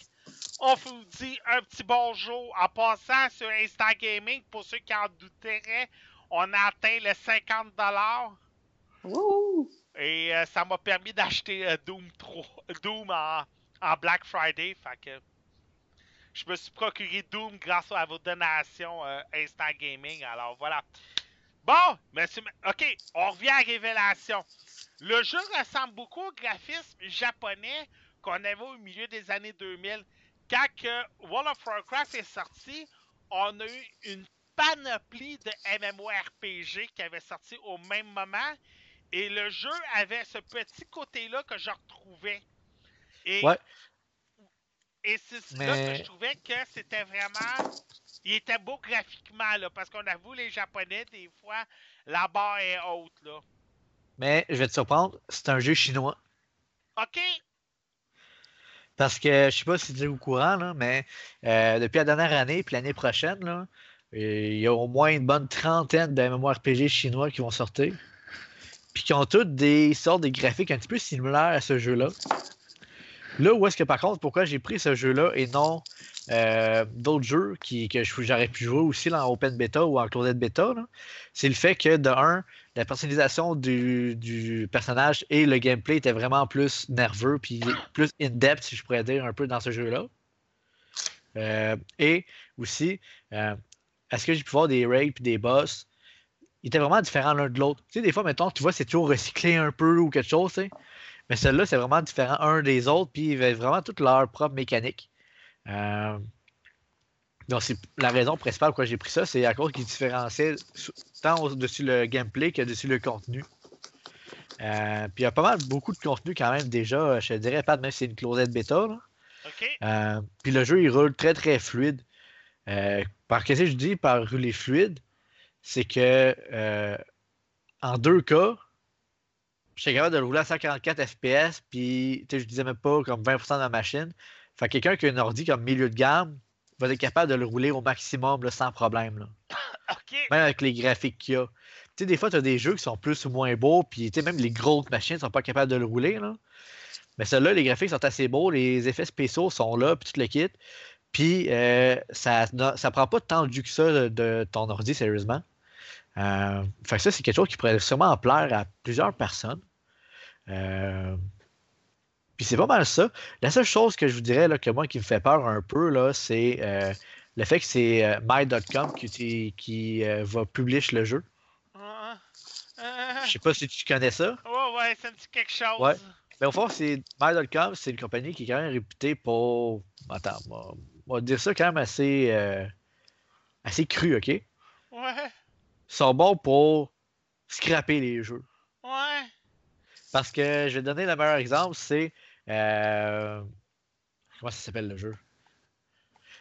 Speaker 1: on vous dit un petit bonjour en passant sur Instagaming. Pour ceux qui en douteraient, on a atteint les 50
Speaker 2: Wouh!
Speaker 1: Et euh, ça m'a permis d'acheter euh, Doom 3, Doom en, Black Friday. Fait que je me suis procuré Doom grâce à vos donations euh, Instant Gaming. Alors voilà. Bon, monsieur, ok, on revient à Révélation. Le jeu ressemble beaucoup au graphisme japonais qu'on avait au milieu des années 2000. Quand World of Warcraft est sorti, on a eu une panoplie de MMORPG qui avaient sorti au même moment. Et le jeu avait ce petit côté-là que je retrouvais. Et,
Speaker 4: Ouais.
Speaker 1: et c'est là que
Speaker 4: Mais-
Speaker 1: je trouvais que c'était vraiment. Il était beau graphiquement, là, parce qu'on avoue, les Japonais, des fois, la barre est haute, là.
Speaker 4: Mais je vais te surprendre, c'est un jeu chinois.
Speaker 1: OK,
Speaker 4: Parce que je sais pas si tu es au courant, là, mais euh, depuis la dernière année puis l'année prochaine, là, il y a au moins une bonne trentaine de MMORPG chinois qui vont sortir. Puis qui ont toutes des sortes de graphiques un petit peu similaires à ce jeu-là. Là où est-ce que par contre, pourquoi j'ai pris ce jeu-là et non euh, d'autres jeux qui, que j'aurais pu jouer aussi en open beta ou en closed beta, c'est le fait que de un, la personnalisation du, personnage et le gameplay étaient vraiment plus nerveux puis plus in-depth, si je pourrais dire, un peu dans ce jeu-là. Euh, et aussi, euh, est-ce que j'ai pu voir des raids des boss? Ils étaient vraiment différents l'un de l'autre. Tu sais, des fois, mettons, tu vois, c'est toujours recyclé un peu ou quelque chose, tu sais. Mais celui-là, c'est vraiment différent un des autres, puis ils avaient vraiment toute leur propre mécanique. Euh, donc, c'est la raison principale pourquoi j'ai pris ça, c'est à cause qu'ils différenciaient tant au-dessus le gameplay que dessus le contenu. Euh, puis il y a pas mal beaucoup de contenu quand même déjà, je te dirais, pas même si c'est une closette bêta. là.
Speaker 1: OK.
Speaker 4: Euh, puis le jeu, il roule très très fluide. Par qu'est-ce que je dis par rouler fluide? C'est que euh, en deux cas, j'étais capable de le rouler à 144 FPS, puis tu sais, je disais même pas comme 20% de ma machine. Fait que quelqu'un qui a un ordi comme milieu de gamme va être capable de le rouler au maximum là, sans problème. Là. [laughs] Même avec les graphiques qu'il y a. Tu sais, des fois, tu as des jeux qui sont plus ou moins beaux, puis tu sais, même les grosses machines sont pas capables de le rouler. Là. Mais ceux-là, les graphiques sont assez beaux, les effets spéciaux sont là, puis tout le kit. Puis euh, ça, ça prend pas tant de jus que ça de, de ton ordi, sérieusement. Euh, fait que ça, c'est quelque chose qui pourrait sûrement plaire à plusieurs personnes. Euh, puis c'est pas mal ça. La seule chose que je vous dirais là, que moi qui me fait peur un peu, là, c'est euh, le fait que c'est euh, My.com qui, qui, va publier le jeu.
Speaker 1: Ah, ah,
Speaker 4: Je sais pas si tu connais ça.
Speaker 1: ouais, ouais, ça me dit quelque chose.
Speaker 4: Ouais. Mais au fond, c'est My.com, c'est une compagnie qui est quand même réputée pour. Attends, on va- on va dire ça quand même assez, euh, assez cru, ok?
Speaker 1: Ouais,
Speaker 4: sont bons pour scraper les jeux.
Speaker 1: ouais.
Speaker 4: Parce que je vais te donner le meilleur exemple, c'est. euh, Comment ça s'appelle le jeu?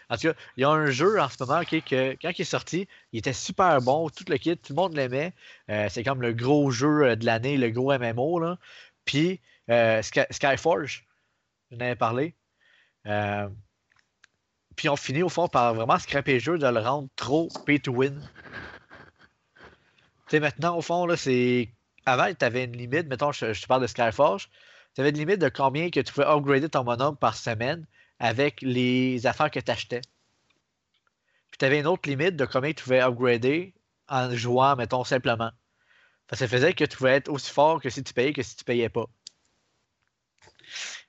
Speaker 4: En tout cas, il y a un jeu en ce moment ok, que quand il est sorti, il était super bon, tout le kit, tout le monde l'aimait. Euh, c'est comme le gros jeu euh, de l'année, le gros MMO. Là. Puis euh, Sky- Skyforge, j'en avais parlé. Euh, puis on finit au fond par vraiment scraper le jeu, de le rendre trop pay to win. Tu sais, maintenant, au fond, là, c'est avant, tu avais une limite, mettons, je, te parle de Skyforge, tu avais une limite de combien que tu pouvais upgrader ton bonhomme par semaine avec les affaires que tu achetais. Puis tu avais une autre limite de combien tu pouvais upgrader en jouant, mettons, simplement. Ça faisait que tu pouvais être aussi fort que si tu payais que si tu payais pas. Puis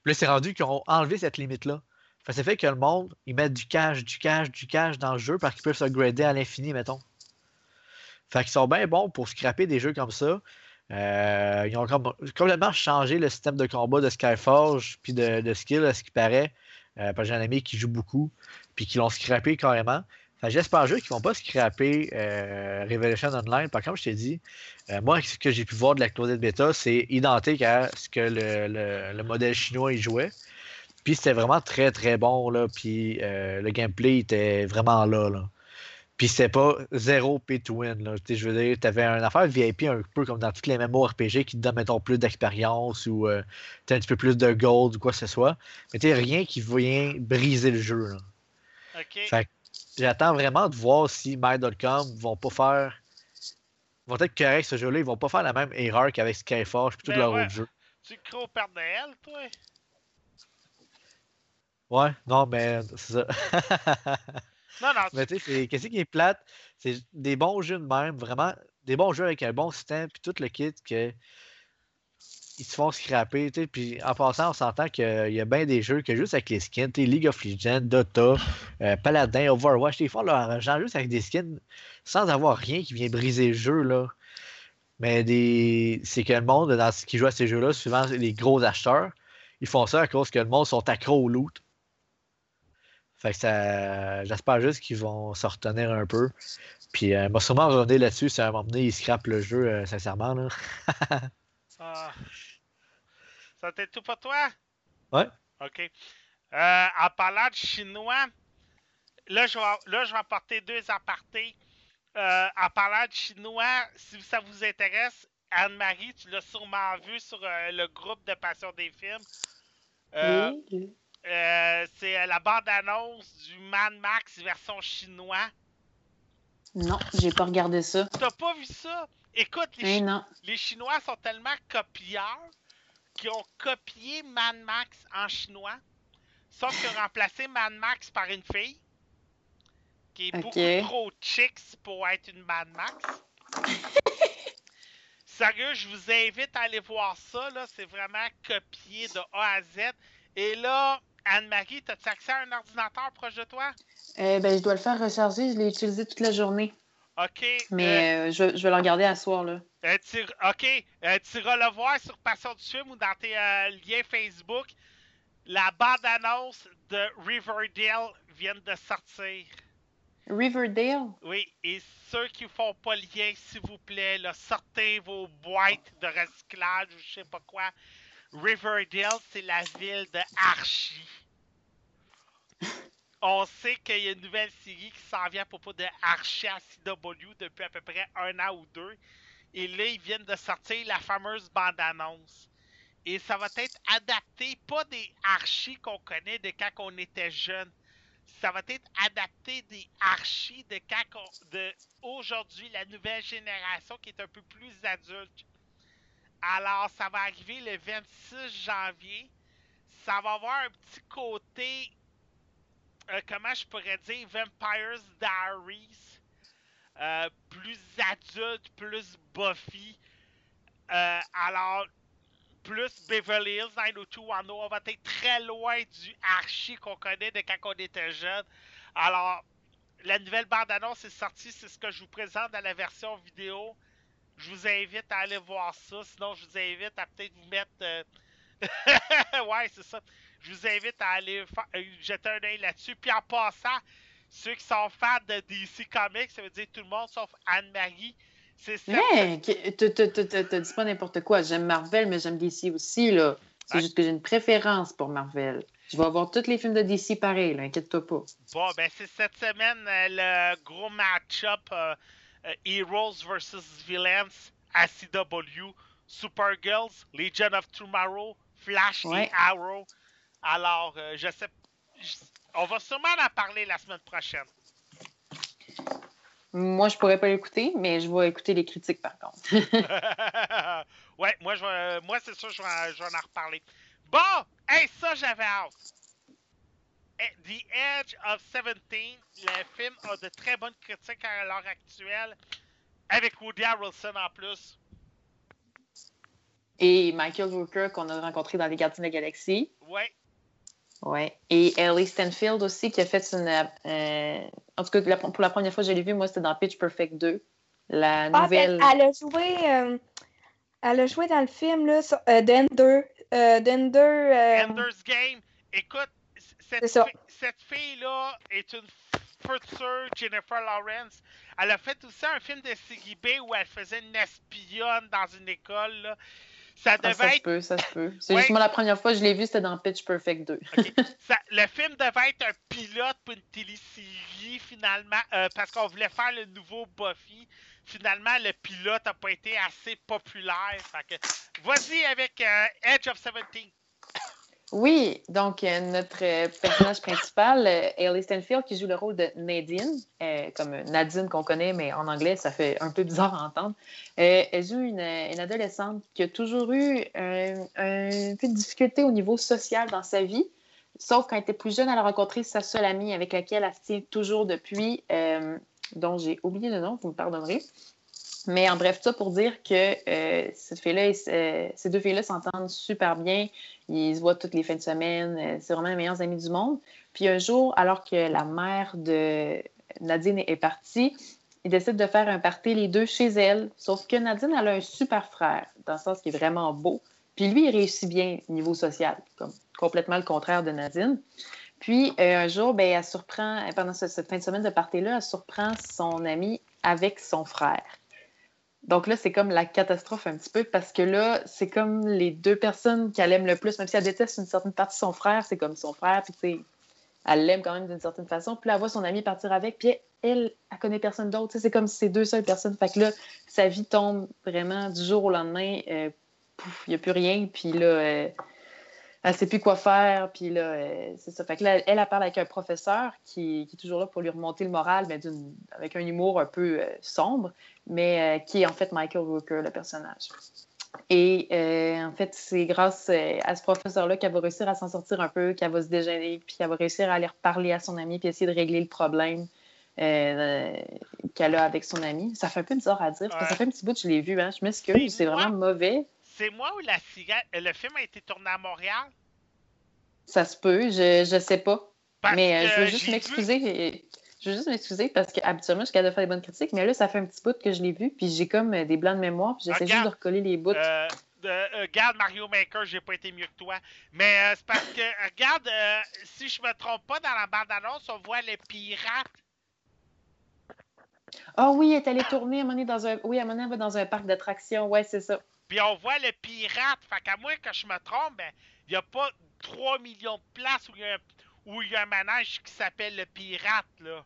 Speaker 4: là, c'est rendu qu'ils ont enlevé cette limite-là. Ça fait que le monde, ils mettent du cash, du cash, du cash dans le jeu parce qu'ils peuvent s'upgrader à l'infini, mettons. Fait qu'ils sont bien bons pour scraper des jeux comme ça. Euh, ils ont complètement changé le système de combat de Skyforge puis de, skill, à ce qui paraît. Euh, parce que j'ai un ami qui joue beaucoup, puis qui l'ont scrappé carrément. Fait J'espère juste qu'ils vont pas scraper euh, Revelation Online. Par contre, je t'ai dit, moi, ce que j'ai pu voir de la closette bêta, c'est identique à ce que le, le- le modèle chinois il jouait. Puis c'était vraiment très très bon, là. Puis le gameplay était vraiment là. Puis c'était pas zéro pay to win. Là. Je veux dire, tu avais une affaire VIP un peu comme dans toutes les MMORPG qui te donnent, mettons, plus d'expérience ou euh, t'as un petit peu plus de gold ou quoi que ce soit. Mais sais, rien qui vient briser le jeu. Là.
Speaker 1: OK.
Speaker 4: J'attends vraiment de voir si My.com vont pas faire. vont être corrects ce jeu-là. Ils vont pas faire la même erreur qu'avec Skyforge et tout
Speaker 1: Ben
Speaker 4: leur
Speaker 1: ouais.
Speaker 4: autre jeu.
Speaker 1: Tu crois au Père Noël, toi?
Speaker 4: Ouais, non, mais c'est ça. [laughs] Mais tu sais, qu'est-ce qui est plate? C'est des bons jeux de même, vraiment, des bons jeux avec un bon système, puis tout le kit que ils se font scraper, tu sais. Puis en passant, on s'entend qu'il y a bien des jeux que juste avec les skins, League of Legends, Dota, euh, Paladin, Overwatch, ils font leur argent juste avec des skins sans avoir rien qui vient briser le jeu, là. Mais des... c'est que le monde dans qui joue à ces jeux-là, souvent les gros acheteurs, ils font ça à cause que le monde sont accros au loot. Fait que ça. J'espère juste qu'ils vont se retenir un peu. Puis, euh, m'a sûrement revenir là-dessus. Si à un moment donné, ils scrapent le jeu, euh, sincèrement. Là. [laughs]
Speaker 1: Ah. Ça t'est tout pour toi?
Speaker 4: Ouais.
Speaker 1: OK. Euh, en parlant de chinois, là, je vais, là, je vais apporter deux apartés. Euh, en parlant de chinois, si ça vous intéresse, Anne-Marie, tu l'as sûrement vu sur euh, le groupe de Passion des films. Euh,
Speaker 2: Oui.
Speaker 1: Euh, c'est euh, la bande-annonce du Mad Max version chinois.
Speaker 2: Non, j'ai pas regardé ça.
Speaker 1: T'as pas vu ça? Écoute, les,
Speaker 2: Eh
Speaker 1: Chi- les Chinois sont tellement copieurs qu'ils ont copié Mad Max en chinois, sauf qu'ils ont remplacé Mad Max par une fille qui est beaucoup trop chicks pour être une Mad Max. [laughs] Sérieux, je vous invite à aller voir ça. là. C'est vraiment copié de A à Z. Et là, Anne-Marie, as-tu accès à un ordinateur proche de toi?
Speaker 2: Euh, ben, je dois le faire recharger. Je l'ai utilisé toute la journée.
Speaker 1: OK. euh,
Speaker 2: Mais euh, je, je vais le regarder à soir, là.
Speaker 1: Euh, tu- ok, euh, tu iras le voir sur Passion du film ou dans tes euh, liens Facebook. La bande-annonce de Riverdale vient de sortir.
Speaker 2: Riverdale?
Speaker 1: Oui, et ceux qui font pas lien, s'il vous plaît, là, sortez vos boîtes de recyclage ou je sais pas quoi. Riverdale, c'est la ville de Archie. [laughs] On sait qu'il y a une nouvelle série qui s'en vient à propos de Archie à CW depuis à peu près un an ou deux. Et là, ils viennent de sortir la fameuse bande-annonce. Et ça va être adapté, pas des Archie qu'on connaît de quand on était jeune. Ça va être adapté des Archie de quand on- de aujourd'hui, la nouvelle génération qui est un peu plus adulte. Alors, ça va arriver le 26 janvier. Ça va avoir un petit côté, euh, comment je pourrais dire, Vampires Diaries. Euh, plus adulte, plus Buffy. Euh, alors, plus Beverly Hills 90210. On va être très loin du Archie qu'on connaît de quand on était jeune. Alors, la nouvelle bande-annonce est sortie. C'est ce que je vous présente dans la version vidéo. Je vous invite à aller voir ça. Sinon, je vous invite à peut-être vous mettre. euh, [laughs] ouais, c'est ça. Je vous invite à aller fa- euh, jeter un œil là-dessus. Puis en passant, ceux qui sont fans de DC Comics, ça veut dire tout le monde sauf Anne-Marie. C'est ça.
Speaker 2: Mais, te dis pas n'importe quoi. J'aime Marvel, mais j'aime DC aussi, là. C'est juste que j'ai une préférence pour Marvel. Je vais voir tous les films de DC pareil. Inquiète-toi pas.
Speaker 1: Bon, ben c'est cette semaine euh, le gros match-up euh, Heroes versus Villains à CW. Supergirls, Legion of Tomorrow, Flash
Speaker 2: Ouais.
Speaker 1: et Arrow. Alors, euh, je sais. je- on va sûrement en parler la semaine prochaine.
Speaker 2: Moi, je pourrais pas l'écouter, mais je vais écouter les critiques, par contre. [laughs] [laughs]
Speaker 1: ouais, moi, je vais- moi c'est sûr, je vais, je vais en reparler. Bon, hey, ça, j'avais hâte. The Edge of 17, le film a de très bonnes critiques à l'heure actuelle, avec Woody Harrelson en plus.
Speaker 2: Et Michael Rooker, qu'on a rencontré dans Les Gardiens de la Galaxie.
Speaker 1: Ouais,
Speaker 2: Ouais. Et Ellie Stanfield aussi, qui a fait une. euh, en tout cas, la- pour la première fois que je l'ai vue, moi, c'était dans Pitch Perfect 2. La
Speaker 3: Ah, ben,
Speaker 2: nouvelle.
Speaker 3: elle a joué. euh, elle a joué dans le film là, sur, euh, d'Ender. Euh, d'Ender. euh,
Speaker 1: Ender's Game. Écoute, cette,
Speaker 3: C'est ça.
Speaker 1: fi- cette fille-là est une future Jennifer Lawrence. Elle a fait aussi un film de série B où elle faisait une espionne dans une école. là. Ça
Speaker 2: Ah,
Speaker 1: devait
Speaker 2: ça se
Speaker 1: être
Speaker 2: peut, ça se peut. C'est
Speaker 1: Ouais.
Speaker 2: juste moi, la première fois que je l'ai vu, c'était dans Pitch Perfect 2. [laughs]
Speaker 1: Ça- le film devait être un pilote pour une télésérie, finalement, euh, parce qu'on voulait faire le nouveau Buffy. Finalement, le pilote n'a pas été assez populaire. Vas-y avec euh, Edge of 17.
Speaker 2: Oui, donc euh, notre euh, personnage principal, euh, Ellie Stanfield, qui joue le rôle de Nadine, euh, comme Nadine qu'on connaît, mais en anglais, ça fait un peu bizarre à entendre. Euh, elle joue une, adolescente qui a toujours eu euh, un peu de difficulté au niveau social dans sa vie. Sauf quand elle était plus jeune, elle a rencontré sa seule amie avec laquelle elle se tient toujours depuis, euh, dont j'ai oublié le nom, vous me pardonnerez. Mais en bref, tout ça pour dire que euh, euh, ces deux filles-là s'entendent super bien. Ils se voient toutes les fins de semaine. Euh, C'est vraiment les meilleurs amis du monde. Puis un jour, alors que la mère de Nadine est partie, ils décident de faire un party les deux chez elle. Sauf que Nadine, elle a un super frère, dans le sens qui est vraiment beau. Puis lui, il réussit bien au niveau social, comme complètement le contraire de Nadine. Puis un jour, ben, elle surprend, pendant ce- cette fin de semaine de party-là, elle surprend son ami avec son frère. Donc là, c'est comme la catastrophe un petit peu parce que là, c'est comme les deux personnes qu'elle aime le plus, même si elle déteste une certaine partie de son frère, c'est comme son frère, puis tu sais, elle l'aime quand même d'une certaine façon. Puis là, elle voit son ami partir avec, puis elle, elle connaît personne d'autre. C'est comme si c'est deux seules personnes. Fait que là, sa vie tombe vraiment du jour au lendemain. euh, pouf, il n'y a plus rien. Puis là, euh, elle sait plus quoi faire. Puis là, c'est ça. Fait que là, elle, elle parle avec un professeur qui, qui est toujours là pour lui remonter le moral, mais avec un humour un peu euh, sombre, mais euh, qui est en fait Michael Rooker, le personnage. Et euh, en fait, c'est grâce à ce professeur-là qu'elle va réussir à s'en sortir un peu, qu'elle va se déjeuner, puis qu'elle va réussir à aller reparler à son ami, puis essayer de régler le problème euh, qu'elle a avec son ami. Ça fait un peu bizarre à dire, parce que ça fait un petit bout que je l'ai vu, hein. je m'excuse, c'est vraiment mauvais.
Speaker 1: C'est moi ou la cigarette. Le film a été tourné à Montréal?
Speaker 2: Ça se peut, je, je sais pas.
Speaker 1: Parce
Speaker 2: mais euh, je veux juste
Speaker 1: j'ai vu-
Speaker 2: m'excuser. Je veux juste m'excuser parce qu'habituellement, je suis capable de faire des bonnes critiques, mais là, ça fait un petit bout que je l'ai vu, puis j'ai comme euh, des blancs de mémoire, puis j'essaie juste de recoller les bouts.
Speaker 1: Euh, euh, euh, regarde Mario Maker, j'ai pas été mieux que toi. Mais euh, c'est parce que, regarde, euh, si je me trompe pas, dans la bande-annonce, on voit les pirates.
Speaker 2: Ah oui, elle est allée tourner à un moment donné dans un. Oui, à un moment donné, elle va dans un parc d'attractions. Ouais, c'est ça.
Speaker 1: On voit le pirate. Fait moins que je me trompe, ben, il y a pas 3 millions de places où il y a un, manège qui s'appelle le pirate, là.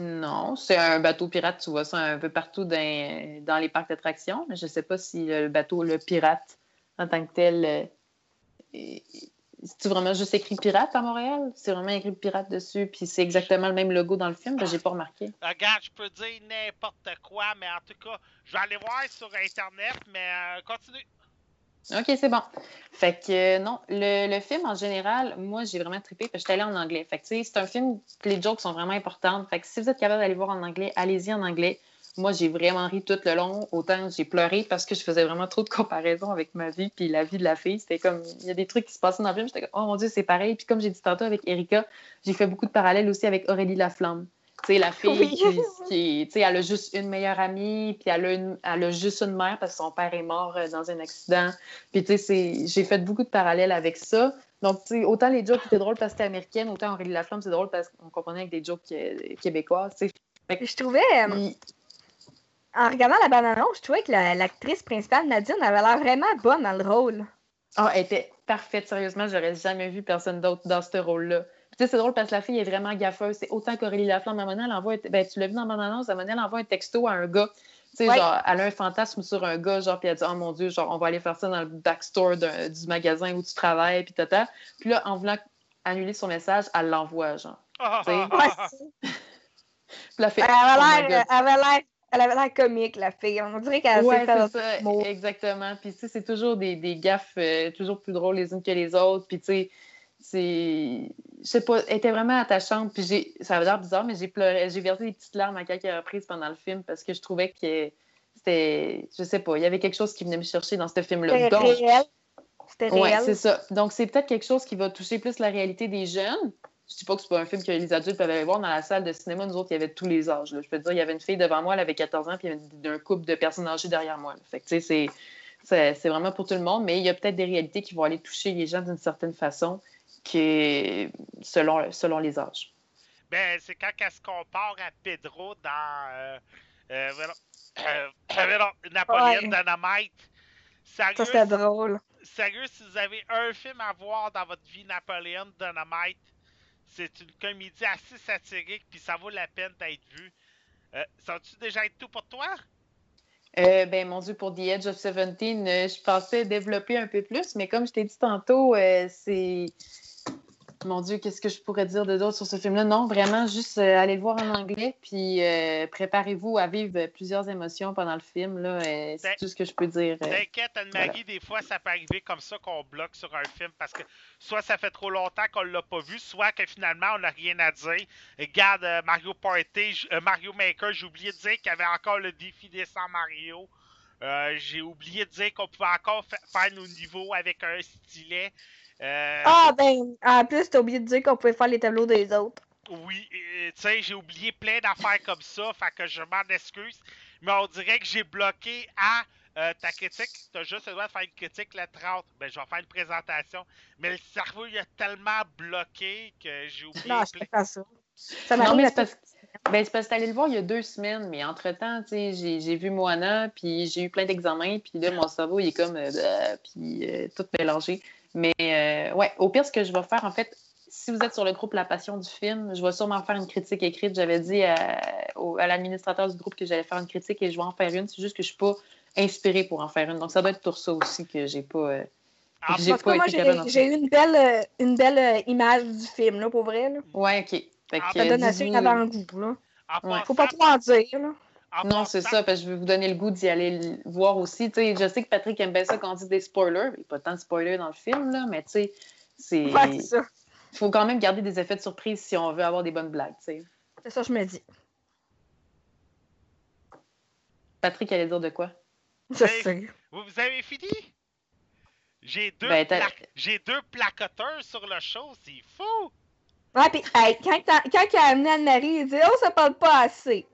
Speaker 2: Non, c'est un bateau pirate, tu vois ça un peu partout dans, les parcs d'attractions. mais Je sais pas si le bateau, le pirate, en tant que tel. euh, C'est-tu vraiment juste écrit pirate à Montréal? C'est vraiment écrit pirate dessus, puis c'est exactement le même logo dans le film, ben, j'ai pas remarqué.
Speaker 1: Regarde, je peux dire n'importe quoi, mais en tout cas, je vais aller voir sur Internet, mais euh, continue.
Speaker 2: OK, c'est bon. Fait que euh, non, le, le film en général, moi j'ai vraiment trippé parce que j'étais allée en anglais. Fait que c'est un film les jokes sont vraiment importantes. Fait que si vous êtes capable d'aller voir en anglais, allez-y en anglais. Moi, j'ai vraiment ri tout le long. Autant j'ai pleuré parce que je faisais vraiment trop de comparaisons avec ma vie puis la vie de la fille. C'était comme il y a des trucs qui se passaient dans le film, j'étais comme oh mon dieu, c'est pareil. Puis comme j'ai dit tantôt avec Erika, j'ai fait beaucoup de parallèles aussi avec Aurélie Laflamme. Tu sais, la [laughs] fille
Speaker 3: Oui.
Speaker 2: qui, qui tu sais, elle a juste une meilleure amie, puis elle a, une- elle a juste une mère parce que son père est mort euh, dans un accident. Puis, tu sais, c'est- j'ai fait beaucoup de parallèles avec ça. Donc, tu sais, autant les jokes étaient drôles parce que c'était américaine, autant Aurélie Laflamme, c'est drôle parce qu'on comprenait avec des jokes euh, québécoises, tu sais.
Speaker 3: Je trouvais, euh, en regardant la bande-annonce, je trouvais que la- l'actrice principale, Nadine, avait l'air vraiment bonne dans le rôle.
Speaker 2: Ah, elle était parfaite, sérieusement, j'aurais jamais vu personne d'autre dans ce rôle-là. Puis, tu sais, c'est drôle parce que la fille est vraiment gaffeuse. C'est autant qu'Aurélie Laflamme, à un moment elle envoie, un- ben, tu l'as vu dans mon annonce, à un moment elle envoie un texto à un gars. Tu sais,
Speaker 3: Ouais.
Speaker 2: genre, elle a un fantasme sur un gars, genre, puis elle dit, oh mon Dieu, genre, on va aller faire ça dans le backstore d'un- du magasin où tu travailles, puis tata. Puis là, en voulant annuler son message, elle l'envoie, genre.
Speaker 3: Ouais, c'est- [laughs]
Speaker 2: Puis elle fait,
Speaker 3: elle
Speaker 2: oh
Speaker 3: avait
Speaker 2: my
Speaker 3: l'air. Elle avait l'air, comique, la fille. On dirait qu'elle
Speaker 2: Ouais, c'est ça,
Speaker 3: mot.
Speaker 2: exactement. Puis, tu sais, c'est toujours des, des gaffes euh, toujours plus drôles les unes que les autres. Puis, tu sais, c'est. Je sais pas, elle était vraiment attachante. Puis, j'ai. Ça va l'air bizarre, mais j'ai pleuré. J'ai versé des petites larmes à quelques reprises pendant le film parce que je trouvais que c'était. Je sais pas, il y avait quelque chose qui venait me chercher dans ce film-là.
Speaker 3: C'était
Speaker 2: Donc,
Speaker 3: réel. C'était
Speaker 2: Ouais,
Speaker 3: réel.
Speaker 2: c'est ça. Donc, c'est peut-être quelque chose qui va toucher plus la réalité des jeunes. Je dis pas que c'est pas un film que les adultes peuvent aller voir dans la salle de cinéma. Nous autres, il y avait de tous les âges. là. Je peux te dire, il y avait une fille devant moi, elle avait 14 ans, puis il y avait un couple de personnes âgées derrière moi. là. Fait que, tu sais, c'est, c'est, c'est vraiment pour tout le monde, mais il y a peut-être des réalités qui vont aller toucher les gens d'une certaine façon, qui, selon, selon les âges.
Speaker 1: Ben, c'est quand elle se compare à Pedro dans euh, euh, euh, [coughs] Napoléon
Speaker 3: Ouais.
Speaker 1: Dynamite.
Speaker 3: Ça, c'était drôle.
Speaker 1: sérieux, si vous avez un film à voir dans votre vie, Napoléon Dynamite, c'est une comédie assez satirique, puis ça vaut la peine d'être vu. Euh, tu déjà être tout pour toi?
Speaker 2: Euh, ben, mon Dieu, pour The Edge of Seventeen, euh, je pensais développer un peu plus, mais comme je t'ai dit tantôt, euh, c'est. Mon Dieu, qu'est-ce que je pourrais dire de d'autre sur ce film-là? Non, vraiment, juste euh, allez le voir en anglais, puis euh, préparez-vous à vivre plusieurs émotions pendant le film. Là, euh, c'est
Speaker 1: Ben,
Speaker 2: tout ce que je peux dire.
Speaker 1: T'inquiète, Anne-Marie, des fois, ça peut arriver comme ça qu'on bloque sur un film parce que soit ça fait trop longtemps qu'on l'a pas vu, soit que finalement, on n'a rien à dire. Regarde, Mario Party, Mario Maker, j'ai oublié de dire qu'il y avait encore le défi des 100 Mario. J'ai oublié de dire qu'on pouvait encore fa- faire nos niveaux avec un stylet. Euh,
Speaker 3: Ah, ben, en plus, t'as oublié de dire qu'on pouvait faire les tableaux des autres.
Speaker 1: Oui, euh, tu sais, j'ai oublié plein d'affaires comme ça, fait que je m'en excuse. Mais on dirait que j'ai bloqué à euh, ta critique, t'as juste le droit de faire une critique le 30. Ben, je vais faire une présentation. Mais le cerveau, il a tellement bloqué que j'ai oublié.
Speaker 3: Non, je pas ça. Ça
Speaker 2: Non, mais c'est parce, ben, c'est parce que t'es allé le voir il y a deux semaines, mais entre-temps, tu sais, j'ai j'ai vu Moana, puis j'ai eu plein d'examens, puis là, mon cerveau, il est comme, euh, bah, puis euh, tout mélangé. Mais, euh, ouais, au pire, ce que je vais faire, en fait, si vous êtes sur le groupe La Passion du film, je vais sûrement faire une critique écrite. J'avais dit à, au- à l'administrateur du groupe que j'allais faire une critique et je vais en faire une. C'est juste que je suis pas inspirée pour en faire une. Donc, ça doit être pour ça aussi que j'ai pas... euh,
Speaker 1: En
Speaker 2: j'ai pas
Speaker 3: moi, j'ai eu une belle, euh, une belle euh, image du film, là, pour vrai. Là.
Speaker 2: Ouais, OK. Fait
Speaker 1: Ah,
Speaker 2: que,
Speaker 3: Ça donne assez
Speaker 2: dites-vous-
Speaker 3: un avant-goût. là.
Speaker 1: en
Speaker 2: Ouais.
Speaker 3: Faut pas trop en dire. Là.
Speaker 2: Non, c'est ça, parce que je vais vous donner le goût d'y aller le voir aussi. Tu sais, je sais que Patrick aime bien ça quand on dit des spoilers. Il n'y a pas tant de spoilers dans le film, là, mais tu sais, c'est.
Speaker 3: Ouais.
Speaker 2: Il faut quand même garder des effets de surprise si on veut avoir des bonnes blagues. tu sais.
Speaker 3: C'est ça, je me dis.
Speaker 2: Patrick allait dire de quoi?
Speaker 3: Je sais.
Speaker 1: Vous, vous avez fini? J'ai deux,
Speaker 2: Ben,
Speaker 1: pla- j'ai deux placoteurs sur le show, c'est fou!
Speaker 3: Ouais, pis, hey, quand, t'as- quand il a amené Anne-Marie, il dit Oh, ça parle pas assez.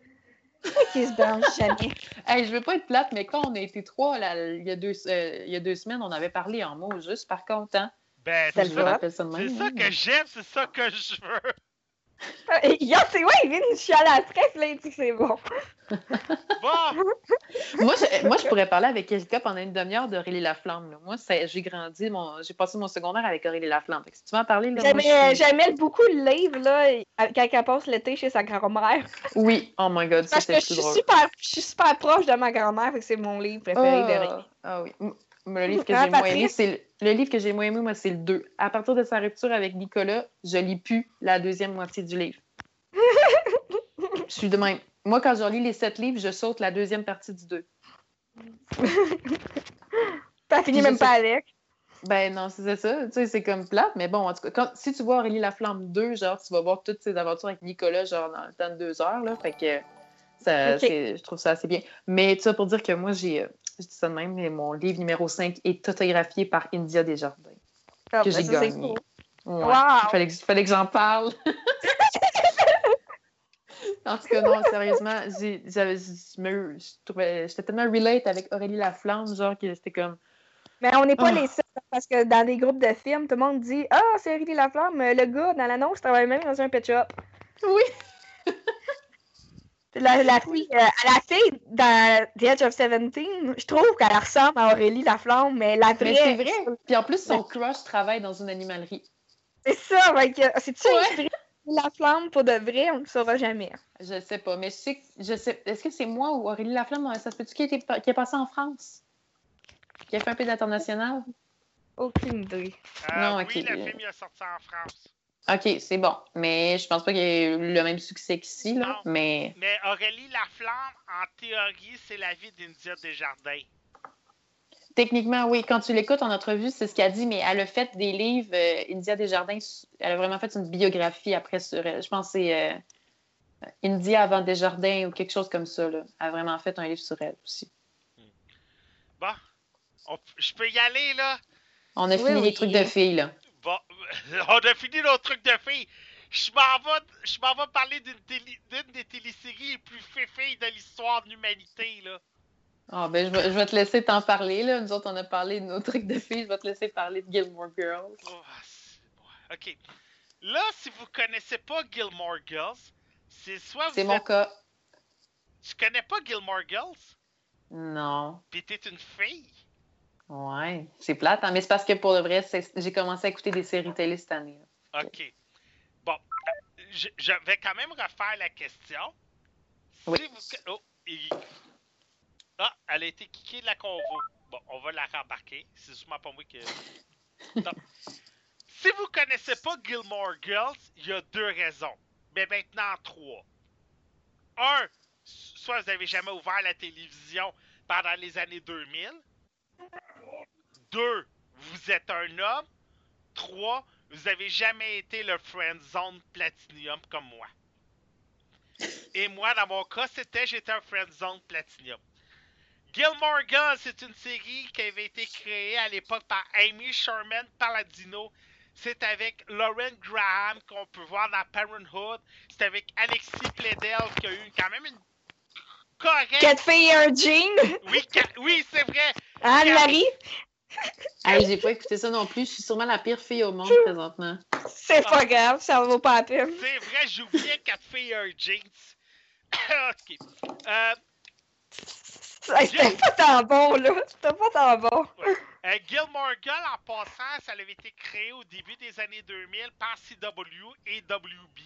Speaker 3: Qui se branche jamais. [laughs]
Speaker 2: Hey, je veux pas être plate, mais quand on a été trois là, il, y a deux, euh, il y a deux semaines, on avait parlé en mots juste, par contre. Hein?
Speaker 1: Ben,
Speaker 3: C'est
Speaker 1: ça
Speaker 2: hein?
Speaker 1: que j'aime, c'est ça que je veux!
Speaker 3: Euh, Yo, c'est ouais, il vient de chialer après, puis là, il dit que c'est bon.
Speaker 1: Bon!
Speaker 2: moi, je, moi, je pourrais parler avec Erika pendant une demi-heure d'Aurélie Laflamme. là. Moi, j'ai grandi, mon, j'ai passé mon secondaire avec Aurélie Laflamme. Si tu veux en parler, là,
Speaker 3: J'aimais
Speaker 2: suis-
Speaker 3: beaucoup le livre, là, quand elle passe l'été chez sa grand-mère.
Speaker 2: Oui, oh my god,
Speaker 3: Parce
Speaker 2: c'était
Speaker 3: que je
Speaker 2: plus
Speaker 3: suis
Speaker 2: drôle.
Speaker 3: super, je suis super proche de ma grand-mère, c'est mon livre préféré de
Speaker 2: Ah, ah oui. Le livre que j'ai moins aimé, c'est le, le livre que j'ai moins aimé, moi, c'est le 2. À partir de sa rupture avec Nicolas, je lis plus la deuxième moitié du livre. je suis de même. Moi, quand je relis les sept livres, je saute la deuxième partie du 2. [laughs]
Speaker 3: T'as fini même pas avec.
Speaker 2: Ben non, c'est ça. Tu sais, c'est comme plate, mais bon, en tout cas, quand- si tu vois Aurélie Laflamme 2, genre, tu vas voir toutes ses aventures avec Nicolas, genre, dans le temps de deux heures, là. Fait que ça, je trouve ça assez bien. Mais tout ça pour dire que moi, j'ai, euh, je dis ça de même, mais mon livre numéro 5 est autographié par India Desjardins.
Speaker 3: Ah,
Speaker 2: que
Speaker 3: ben,
Speaker 2: j'ai gagné.
Speaker 3: cool.
Speaker 2: Ouais.
Speaker 3: Wow!
Speaker 2: Il fallait que, fallait que j'en parle. [laughs] en tout cas, non, sérieusement, j'étais tellement relate avec Aurélie Laflamme, genre que c'était comme.
Speaker 3: Mais on n'est pas
Speaker 2: Ah.
Speaker 3: les seuls, parce que dans des groupes de films, tout le monde dit Ah, c'est Aurélie Laflamme, le gars dans l'annonce travaille même dans un pet shop.
Speaker 2: Oui.
Speaker 3: La, la fille, euh, la fille dans The Edge of Seventeen, je trouve qu'elle ressemble à Aurélie Laflamme, mais la vraie.
Speaker 2: Mais c'est vrai. Puis en plus, son crush travaille dans une animalerie.
Speaker 3: C'est ça, que c'est-tu
Speaker 2: Ouais.
Speaker 3: inspiré de la flamme pour de vrai? On ne le saura jamais.
Speaker 2: Je sais pas, mais je sais que. Je sais, est-ce que c'est moi ou Aurélie Laflamme, ça se peut-tu qui, a est passé en France? Qui a fait un peu d'international?
Speaker 3: Aucune idée.
Speaker 1: Euh,
Speaker 2: Non,
Speaker 1: Oui,
Speaker 2: ok.
Speaker 1: le film il est sorti en France.
Speaker 2: Ok, c'est bon. Mais je pense pas qu'il y ait eu le même succès qu'ici, là.
Speaker 1: Non.
Speaker 2: Mais.
Speaker 1: Mais Aurélie Laflamme, en théorie, c'est la vie d'India Desjardins.
Speaker 2: Techniquement, oui. Quand tu l'écoutes en entrevue, c'est ce qu'elle dit, mais elle a fait des livres. euh, India Desjardins, elle a vraiment fait une biographie après sur elle. Je pense que c'est euh, India avant Desjardins ou quelque chose comme ça. Là. Elle a vraiment fait un livre sur elle aussi.
Speaker 1: Bon, on- je peux y aller, là?
Speaker 2: On a
Speaker 3: Oui,
Speaker 2: fini
Speaker 3: oui.
Speaker 2: les trucs de filles, là.
Speaker 1: Bon, [laughs] on a fini nos trucs de filles. Je m'en vais, je m'en vais parler d'une des téléséries les plus féfilles de l'histoire de l'humanité, là.
Speaker 2: Ah, ben, je vais, je vais te laisser t'en parler, là. Nous autres, on a parlé de nos trucs de filles. Je vais te laisser parler de Gilmore Girls.
Speaker 1: Oh, ouais, ok. Là, si vous connaissez pas Gilmore Girls, c'est soit vous
Speaker 2: C'est mon cas.
Speaker 1: Tu connais pas Gilmore Girls?
Speaker 2: Non.
Speaker 1: Pis t'es une fille?
Speaker 2: Ouais. C'est plate, hein? Mais c'est parce que pour le vrai, j'ai commencé à écouter des séries télé cette année. là.
Speaker 1: Ok. Bon, je, je vais quand même refaire la question. Si
Speaker 2: Oui.
Speaker 1: vous... Oh, il- Ah, elle a été kickée de la convo. Bon, on va la rembarquer. C'est sûrement pas moi qui... [laughs] Non. Si vous connaissez pas Gilmore Girls, il y a deux raisons. Mais maintenant, trois. Un, soit vous avez jamais ouvert la télévision pendant les années 2000. Deux, vous êtes un homme. Trois, vous avez jamais été le friend zone platinum comme moi. Et moi, dans mon cas, c'était j'étais un friend zone platinum. Gilmore Girls, c'est une série qui avait été créée à l'époque par Amy Sherman Palladino. C'est avec Lauren Graham qu'on peut voir dans Parenthood. C'est avec Alexis Pledel qui a eu quand même une correct.
Speaker 3: Quatre filles et un jean.
Speaker 1: Oui, oui c'est vrai.
Speaker 3: Anne-Marie,
Speaker 2: Hey, j'ai pas écouté ça non plus. Je suis sûrement la pire fille au monde présentement.
Speaker 3: c'est pas grave, ça vaut pas la peine.
Speaker 1: C'est vrai, j'oubliais quatre filles et un jeans. [laughs] ok. Euh,
Speaker 3: Hey, C'était pas tant bon, là. C'était pas tant bon.
Speaker 1: Euh, Gilmore Girl, en passant, ça avait été créé au début des années 2000 par CW et WB.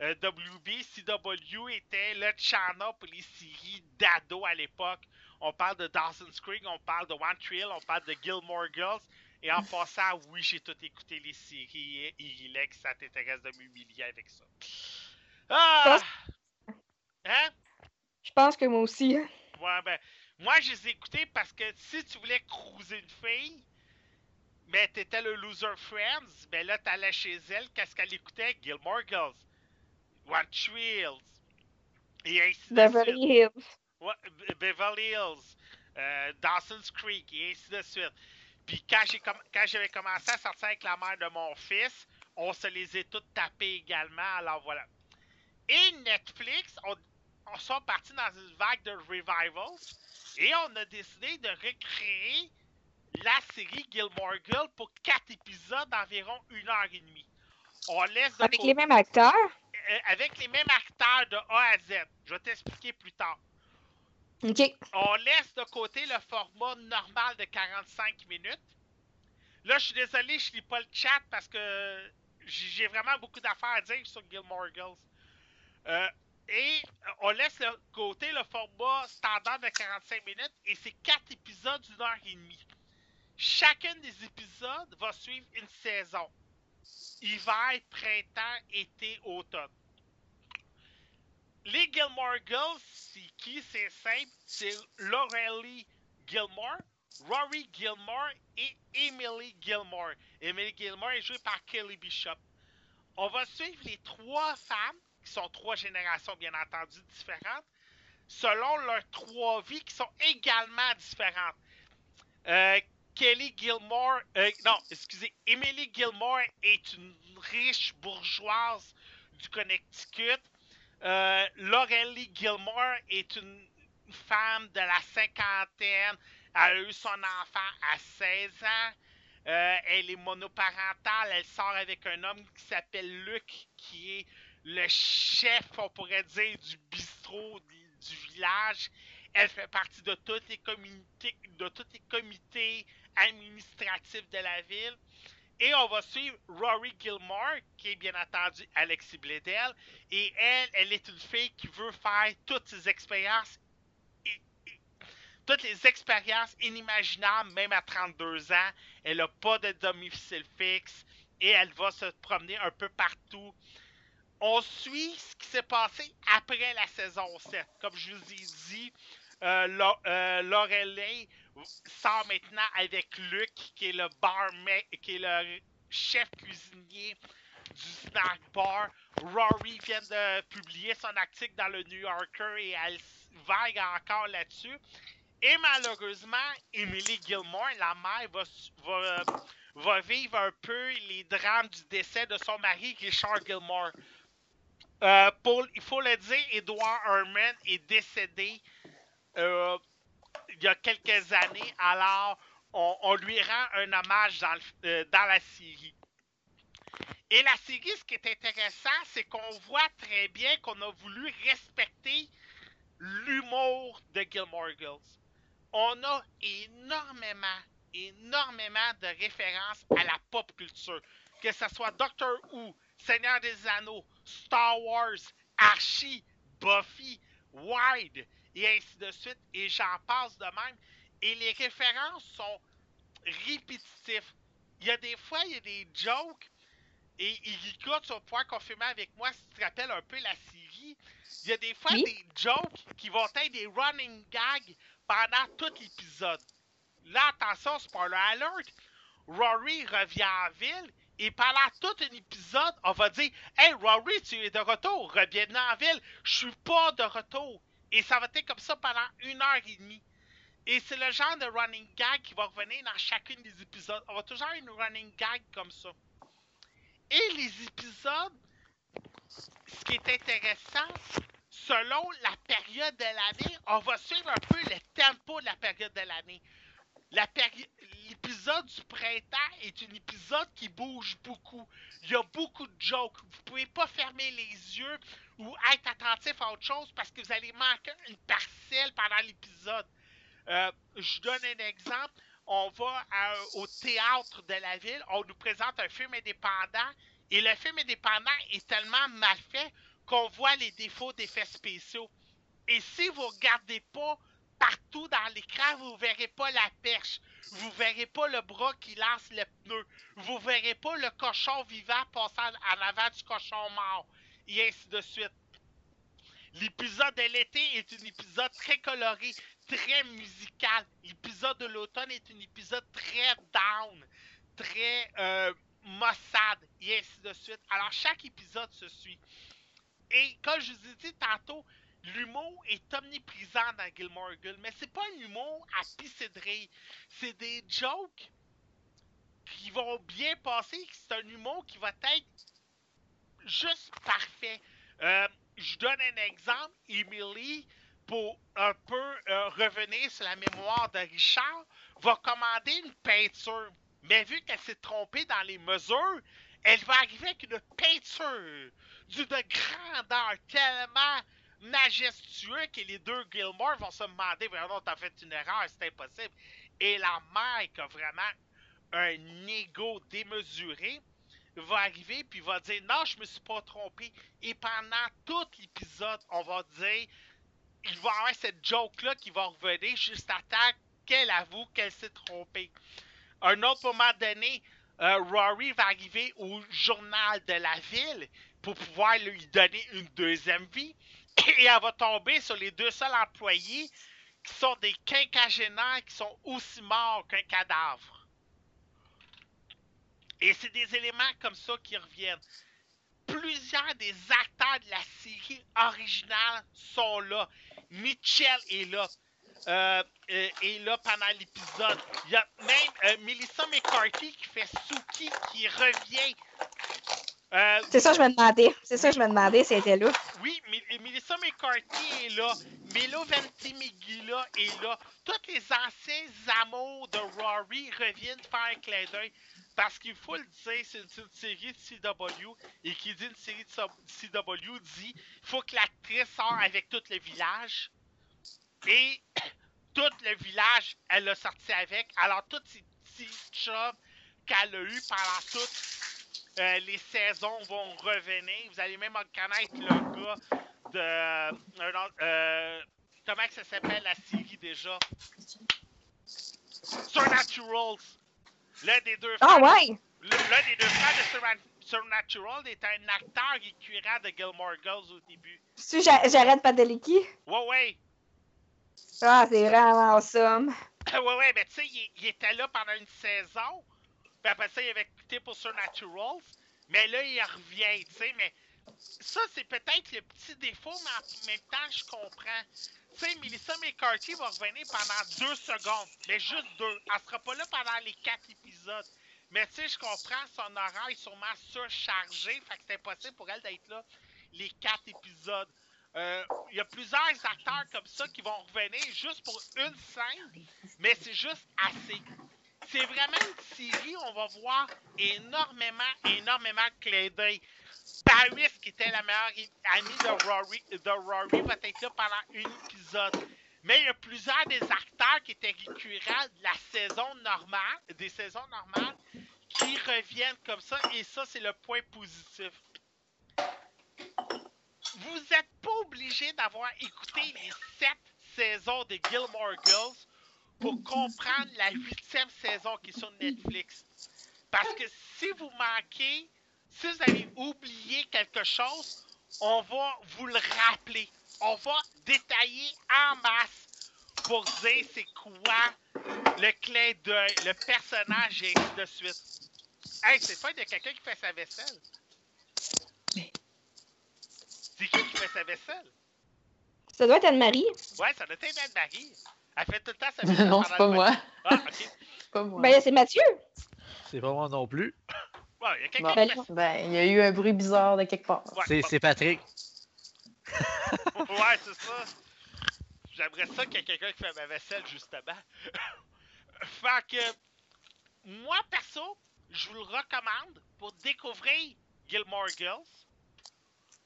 Speaker 1: Euh, WB, CW était le channel pour les séries d'ado à l'époque. On parle de Dawson's Creek, on parle de One Trail, on parle de Gilmore Girls. Et en passant, oui, j'ai tout écouté les séries et il est que ça t'intéresse de m'humilier avec ça. Ah! Hein?
Speaker 3: Je pense que moi aussi.
Speaker 1: Ouais, ben, moi, je les ai écoutés parce que si tu voulais cruiser une fille, ben, t'étais le loser friends, ben là, t'allais chez elle, qu'est-ce qu'elle écoutait? Gilmore Girls, One Tree Hills, et ainsi de suite.
Speaker 3: Beverly Hills.
Speaker 1: Ouais, Beverly Hills, euh, Dawson's Creek, et ainsi de suite. Puis quand j'ai comm- quand j'avais commencé à sortir avec la mère de mon fils, on se les a toutes tapées également, alors voilà. Et Netflix, on, on sont partis dans une vague de revivals, et on a décidé de recréer la série Gilmore Girls pour quatre épisodes d'environ une heure et demie. On laisse de
Speaker 3: Avec les mêmes acteurs?
Speaker 1: euh, avec les mêmes acteurs de A à Z. Je vais t'expliquer plus tard. On laisse de côté le format normal de 45 minutes. Là, je suis désolé, je lis pas le chat parce que j'ai vraiment beaucoup d'affaires à dire sur Gilmore Girls. Euh, et on laisse de côté le format standard de 45 minutes et c'est quatre épisodes d'une heure et demie. Chacun des épisodes va suivre une saison. Hiver, printemps, été, automne. Les Gilmore Girls, c'est qui? C'est simple. C'est Laurelie Gilmore, Rory Gilmore et Emily Gilmore. Emily Gilmore est jouée par Kelly Bishop. On va suivre les trois femmes, qui sont trois générations bien entendu différentes, selon leurs trois vies qui sont également différentes. Euh, Kelly Gilmore, euh, non, excusez, Emily Gilmore est une riche bourgeoise du Connecticut. Euh, Laurelie Gilmore est une femme de la cinquantaine. Elle a eu son enfant à 16 ans. Euh, elle est monoparentale. Elle sort avec un homme qui s'appelle Luc, qui est le chef, on pourrait dire, du bistrot du, village. Elle fait partie de tous les comités administratifs de la ville. Et on va suivre Rory Gilmore, qui est bien entendu Alexis Bledel. Et elle, elle est une fille qui veut faire toutes ses expériences, toutes les expériences inimaginables, même à 32 ans. Elle n'a pas de domicile fixe et elle va se promener un peu partout. On suit ce qui s'est passé après la saison 7. Comme je vous ai dit, euh, euh, Lorelai sort maintenant avec Luc, qui est le barman, qui est le chef cuisinier du snack bar. Rory vient de publier son article dans le New Yorker et elle vague encore là-dessus. Et malheureusement, Emily Gilmore, la mère, va, va, va vivre un peu les drames du décès de son mari, Richard Gilmore. Euh, il faut le dire, Edward Herman est décédé euh, il y a quelques années, alors on, lui rend un hommage dans, euh, la série. Et la série, ce qui est intéressant, c'est qu'on voit très bien qu'on a voulu respecter l'humour de Gilmore Girls. On a énormément, énormément de références à la pop culture. Que ce soit Doctor Who, Seigneur des Anneaux, Star Wars, Archie, Buffy, Wide, et ainsi de suite, et j'en passe de même. Et les références sont répétitifs. Il y a des fois, il y a des jokes, et Erika, tu vas pouvoir confirmer avec moi si tu te rappelles un peu la série. Il y a des fois
Speaker 3: Oui.
Speaker 1: des jokes qui vont être des running gags pendant tout l'épisode. Là, attention, spoiler alert, Rory revient en ville et pendant tout un épisode, on va dire Hey Rory, tu es de retour, reviens en ville, je suis pas de retour. Et ça va être comme ça pendant une heure et demie. Et c'est le genre de running gag qui va revenir dans chacune des épisodes. On va toujours avoir une running gag comme ça. Et les épisodes, ce qui est intéressant, selon la période de l'année, on va suivre un peu le tempo de la période de l'année. L'épisode du printemps est un épisode qui bouge beaucoup. Il y a beaucoup de jokes. Vous pouvez pas fermer les yeux ou être attentif à autre chose parce que vous allez manquer une parcelle pendant l'épisode. Euh, je donne un exemple. On va à- au théâtre de la ville, on nous présente un film indépendant et le film indépendant est tellement mal fait qu'on voit les défauts d'effets spéciaux. Et si vous regardez pas partout dans l'écran, vous verrez pas la perche. Vous verrez pas le bras qui lance le pneu. Vous verrez pas le cochon vivant passant en avant du cochon mort. Et ainsi de suite. L'épisode de l'été est un épisode très coloré, très musical. L'épisode de l'automne est un épisode très down, très euh, maussade, et ainsi de suite. Alors, chaque épisode se suit. Et comme je vous ai dit tantôt, l'humour est omniprésent dans Gilmore Girls, mais c'est pas un humour à pisser de rire. C'est des jokes qui vont bien passer, c'est un humour qui va être juste parfait. Euh, je donne un exemple, Emily, pour un peu euh, revenir sur la mémoire de Richard, va commander une peinture. Mais vu qu'elle s'est trompée dans les mesures, elle va arriver avec une peinture d'une grandeur tellement majestueux que les deux Gilmore vont se demander vraiment t'as fait une erreur, c'est impossible. Et la mère qui a vraiment un ego démesuré va arriver puis va dire non, je me suis pas trompé. Et pendant tout l'épisode, on va dire il va y avoir cette joke-là qui va revenir juste à temps qu'elle avoue qu'elle s'est trompée. Un autre moment donné, euh, Rory va arriver au journal de la ville pour pouvoir lui donner une deuxième vie. Et elle va tomber sur les deux seuls employés qui sont des quinquagénaires qui sont aussi morts qu'un cadavre. Et c'est des éléments comme ça qui reviennent. Plusieurs des acteurs de la série originale sont là. Mitchell est là. Euh, euh, est là pendant l'épisode. Il y a même euh, Melissa McCarthy qui fait Suki qui revient.
Speaker 3: C'est ça que je me demandais. C'est ça que je me demandais, c'était là.
Speaker 1: oui, Mi- Melissa McCarthy est là. Milo Ventimiglia est là. Tous les anciens amours de Rory reviennent faire un clin d'œil. Parce qu'il faut le dire, c'est une, série de CW. Et qui dit une série de CW dit faut que l'actrice sorte avec tout le village. Et [coughs] tout le village, elle l'a sorti avec. Alors, tous ces petits jobs qu'elle a eu pendant toutes euh, les saisons vont revenir. Vous allez même reconnaître le gars de. autre- euh, comment ça s'appelle la série déjà? Surnaturals. L'un des deux
Speaker 3: Ah
Speaker 1: frères-
Speaker 3: ouais!
Speaker 1: L'un des deux frères de Supernatural est un acteur récurrent de Gilmore Girls au début.
Speaker 3: Tu j'arrête Padalecki?
Speaker 1: Ouais, ouais.
Speaker 3: Ah, c'est vraiment awesome. [coughs]
Speaker 1: ouais, ouais, mais tu sais, il, il était là pendant une saison. Puis après ça, il avait quitté pour Surnaturals. Mais là, il revient, tu sais. Mais ça, c'est peut-être le petit défaut, mais en même temps, je comprends. Tu sais, Melissa McCarthy va revenir pendant deux secondes. Mais juste deux. Elle sera pas là pendant les quatre épisodes. Mais tu sais, je comprends, son horaire est sûrement surchargé. Fait que c'est impossible pour elle d'être là les quatre épisodes. Euh, Il y a plusieurs acteurs comme ça qui vont revenir juste pour une scène, mais c'est juste assez. C'est vraiment une série on va voir énormément, énormément de clins d'œil. Paris, qui était la meilleure amie de Rory, de Rory, va être là pendant un épisode. Mais il y a plusieurs des acteurs qui étaient récurrents de la saison normale, des saisons normales, qui reviennent comme ça, et ça, c'est le point positif. Vous n'êtes pas obligé d'avoir écouté les sept saisons de Gilmore Girls pour [laughs] comprendre la huitième saison qui est sur Netflix. Parce que si vous manquez, si vous avez oublié quelque chose, on va vous le rappeler. On va détailler en masse pour dire c'est quoi le clin d'œil, le personnage et ainsi de suite. Hey, c'est pas de quelqu'un qui fait sa vaisselle. C'est qui qui fait sa vaisselle?
Speaker 3: Ça doit être Anne-Marie.
Speaker 1: Ouais, ça doit être Anne-Marie. Elle fait tout le temps sa [laughs] vaisselle.
Speaker 2: non, c'est pas moi.
Speaker 1: Ah, ok.
Speaker 2: Pas moi.
Speaker 3: Ben, c'est Mathieu.
Speaker 4: C'est pas moi non plus.
Speaker 1: Ouais, il y a quelqu'un
Speaker 2: Bon.
Speaker 1: qui fait
Speaker 2: Ben, il y a eu un bruit bizarre de quelque part.
Speaker 1: Ouais,
Speaker 4: C'est Patrick.
Speaker 1: ouais, c'est ça. J'aimerais ça qu'il y ait quelqu'un qui fait ma vaisselle, justement. [laughs] fait que, moi, perso, je vous le recommande pour découvrir Gilmore Girls.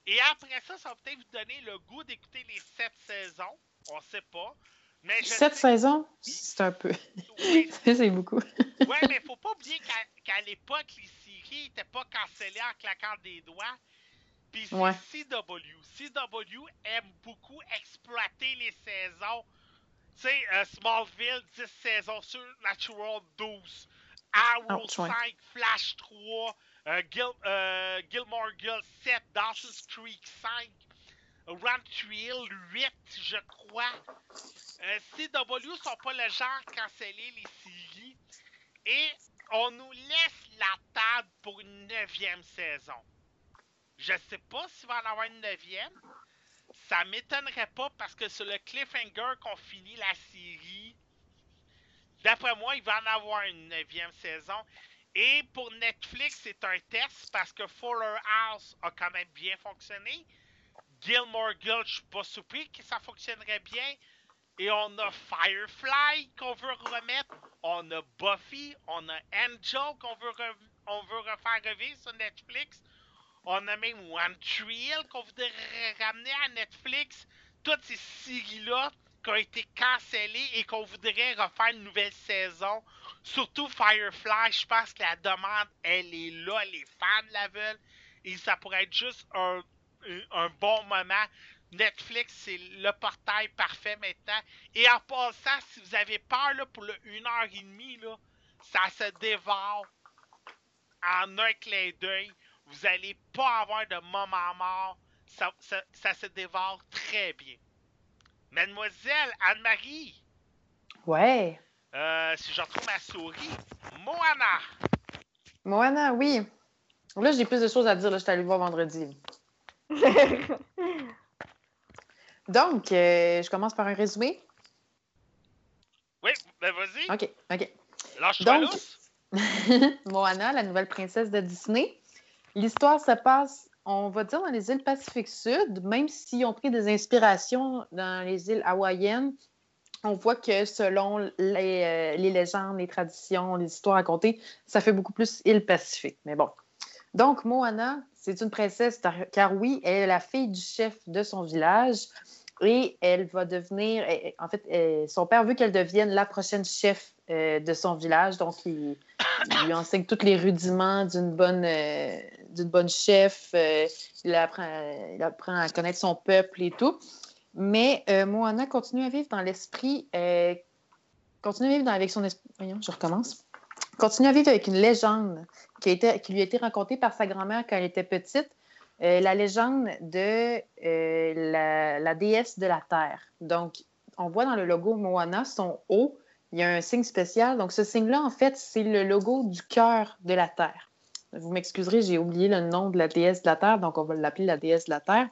Speaker 1: Et après ça, ça va peut-être vous donner le goût d'écouter les sept saisons. On sait pas. Mais je
Speaker 2: Sept
Speaker 1: sais-
Speaker 2: saisons, c'est un peu.
Speaker 1: Oui, [laughs]
Speaker 2: c'est beaucoup.
Speaker 1: Ouais, mais faut pas oublier qu'à qu'à l'époque, les n'étaient pas cancellées en claquant des doigts. Puis c'est
Speaker 2: Ouais.
Speaker 1: CW. CW aime beaucoup exploiter les saisons. Tu sais, euh, Smallville, 10 saisons sur Natural 12. Arrow
Speaker 2: Ouch, ouais.
Speaker 1: 5, Flash 3, euh, Gil, euh, Gilmore Girls 7, Dawson's Creek 5, Ranch Hill 8, je crois. Euh, CW sont pas le genre à canceller les séries. Et on nous laisse la table pour une neuvième saison. Je sais pas s'il va en avoir une neuvième. Ça m'étonnerait pas parce que sur le cliffhanger qu'on finit la série, d'après moi, il va en avoir une neuvième saison. Et pour Netflix, c'est un test parce que Fuller House a quand même bien fonctionné. Gilmore Girls, je suis pas surpris que ça fonctionnerait bien. Et on a Firefly qu'on veut remettre. On a Buffy. On a Angel qu'on veut, on veut refaire revivre sur Netflix. On a même One Tree Hill qu'on voudrait ramener à Netflix. Toutes ces séries-là qui ont été cancellées et qu'on voudrait refaire une nouvelle saison. Surtout Firefly, je pense que la demande, elle est là. Les fans la veulent. Et ça pourrait être juste un, un bon moment. Netflix, c'est le portail parfait maintenant. Et en passant, si vous avez peur là, pour le 1h30, là, ça se dévore en un clin d'œil. Vous allez pas avoir de moment mort. Ça, ça- ça se dévore très bien. Mademoiselle Anne-Marie,
Speaker 2: Ouais.
Speaker 1: euh, si je retrouve ma souris, Moana.
Speaker 2: Moana, oui. Là, j'ai plus de choses à dire. Là, je suis allée le voir vendredi. [laughs] Donc, euh, je commence par un résumé.
Speaker 1: Oui, ben vas-y.
Speaker 2: OK, OK.
Speaker 1: Lâche-toi
Speaker 2: Donc-. [laughs] Moana, la nouvelle princesse de Disney. L'histoire se passe, on va dire, dans les îles Pacifique Sud, même s'ils ont pris des inspirations dans les îles hawaïennes. On voit que selon les, euh, les légendes, les traditions, les histoires racontées, ça fait beaucoup plus île Pacifique. Mais bon. Donc, Moana, c'est une princesse, car oui, elle est la fille du chef de son village et elle va devenir, eh, en fait, eh, son père veut qu'elle devienne la prochaine chef de son village. Donc, il, lui enseigne tous les rudiments d'une bonne, euh, d'une bonne chef. euh, il, apprend, il à connaître son peuple et tout. Mais euh, Moana continue à vivre dans l'esprit, continue à vivre avec son esprit. Voyons, je recommence. Continue à vivre avec une légende qui, lui a été racontée par sa grand-mère quand elle était petite. Euh, la légende de euh, la, déesse de la terre. Donc, on voit dans le logo Moana, son haut, il y a un signe spécial. Donc, ce signe-là, en fait, c'est le logo du cœur de la Terre. Vous m'excuserez, j'ai oublié le nom de la déesse de la Terre, donc on va l'appeler la déesse de la Terre.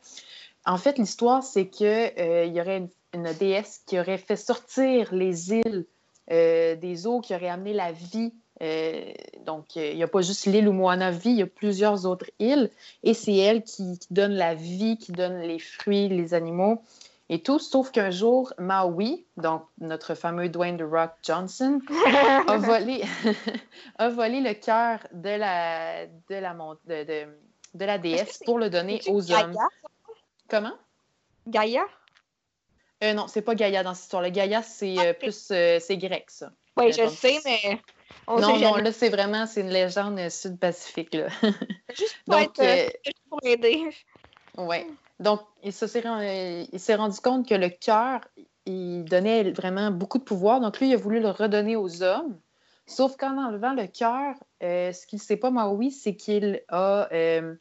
Speaker 2: En fait, l'histoire, c'est qu'il y aurait une, une déesse qui aurait fait sortir les îles euh, des eaux, qui aurait amené la vie. Euh, donc, euh, il n'y a pas juste l'île où Moana vit, il y a plusieurs autres îles. Et c'est elle qui, qui donne la vie, qui donne les fruits, les animaux et tout. Sauf qu'un jour, Maui, donc notre fameux Dwayne The Rock Johnson, [laughs] a volé, [laughs] a volé le cœur de la, de, la, de, de, de la déesse pour le donner aux
Speaker 3: Gaïa,
Speaker 2: hommes. Comment?
Speaker 3: Gaïa?
Speaker 2: Euh, non, c'est pas Gaïa dans cette histoire-là. Gaïa, c'est euh, plus c'est grec, ça.
Speaker 3: Oui, je sais, mais on
Speaker 2: non, non, là, c'est vraiment c'est une légende sud-pacifique. là.
Speaker 3: Juste [laughs] pour
Speaker 2: Donc,
Speaker 3: être euh,
Speaker 2: euh,
Speaker 3: pour aider.
Speaker 2: Ouais. Donc, il se s'est ren- euh, il s'est rendu compte que le cœur, il donnait vraiment beaucoup de pouvoir. Donc, lui, il a voulu le redonner aux hommes. Sauf qu'en enlevant le cœur, euh, ce qu'il ne sait pas, Maui, c'est qu'il a, euh,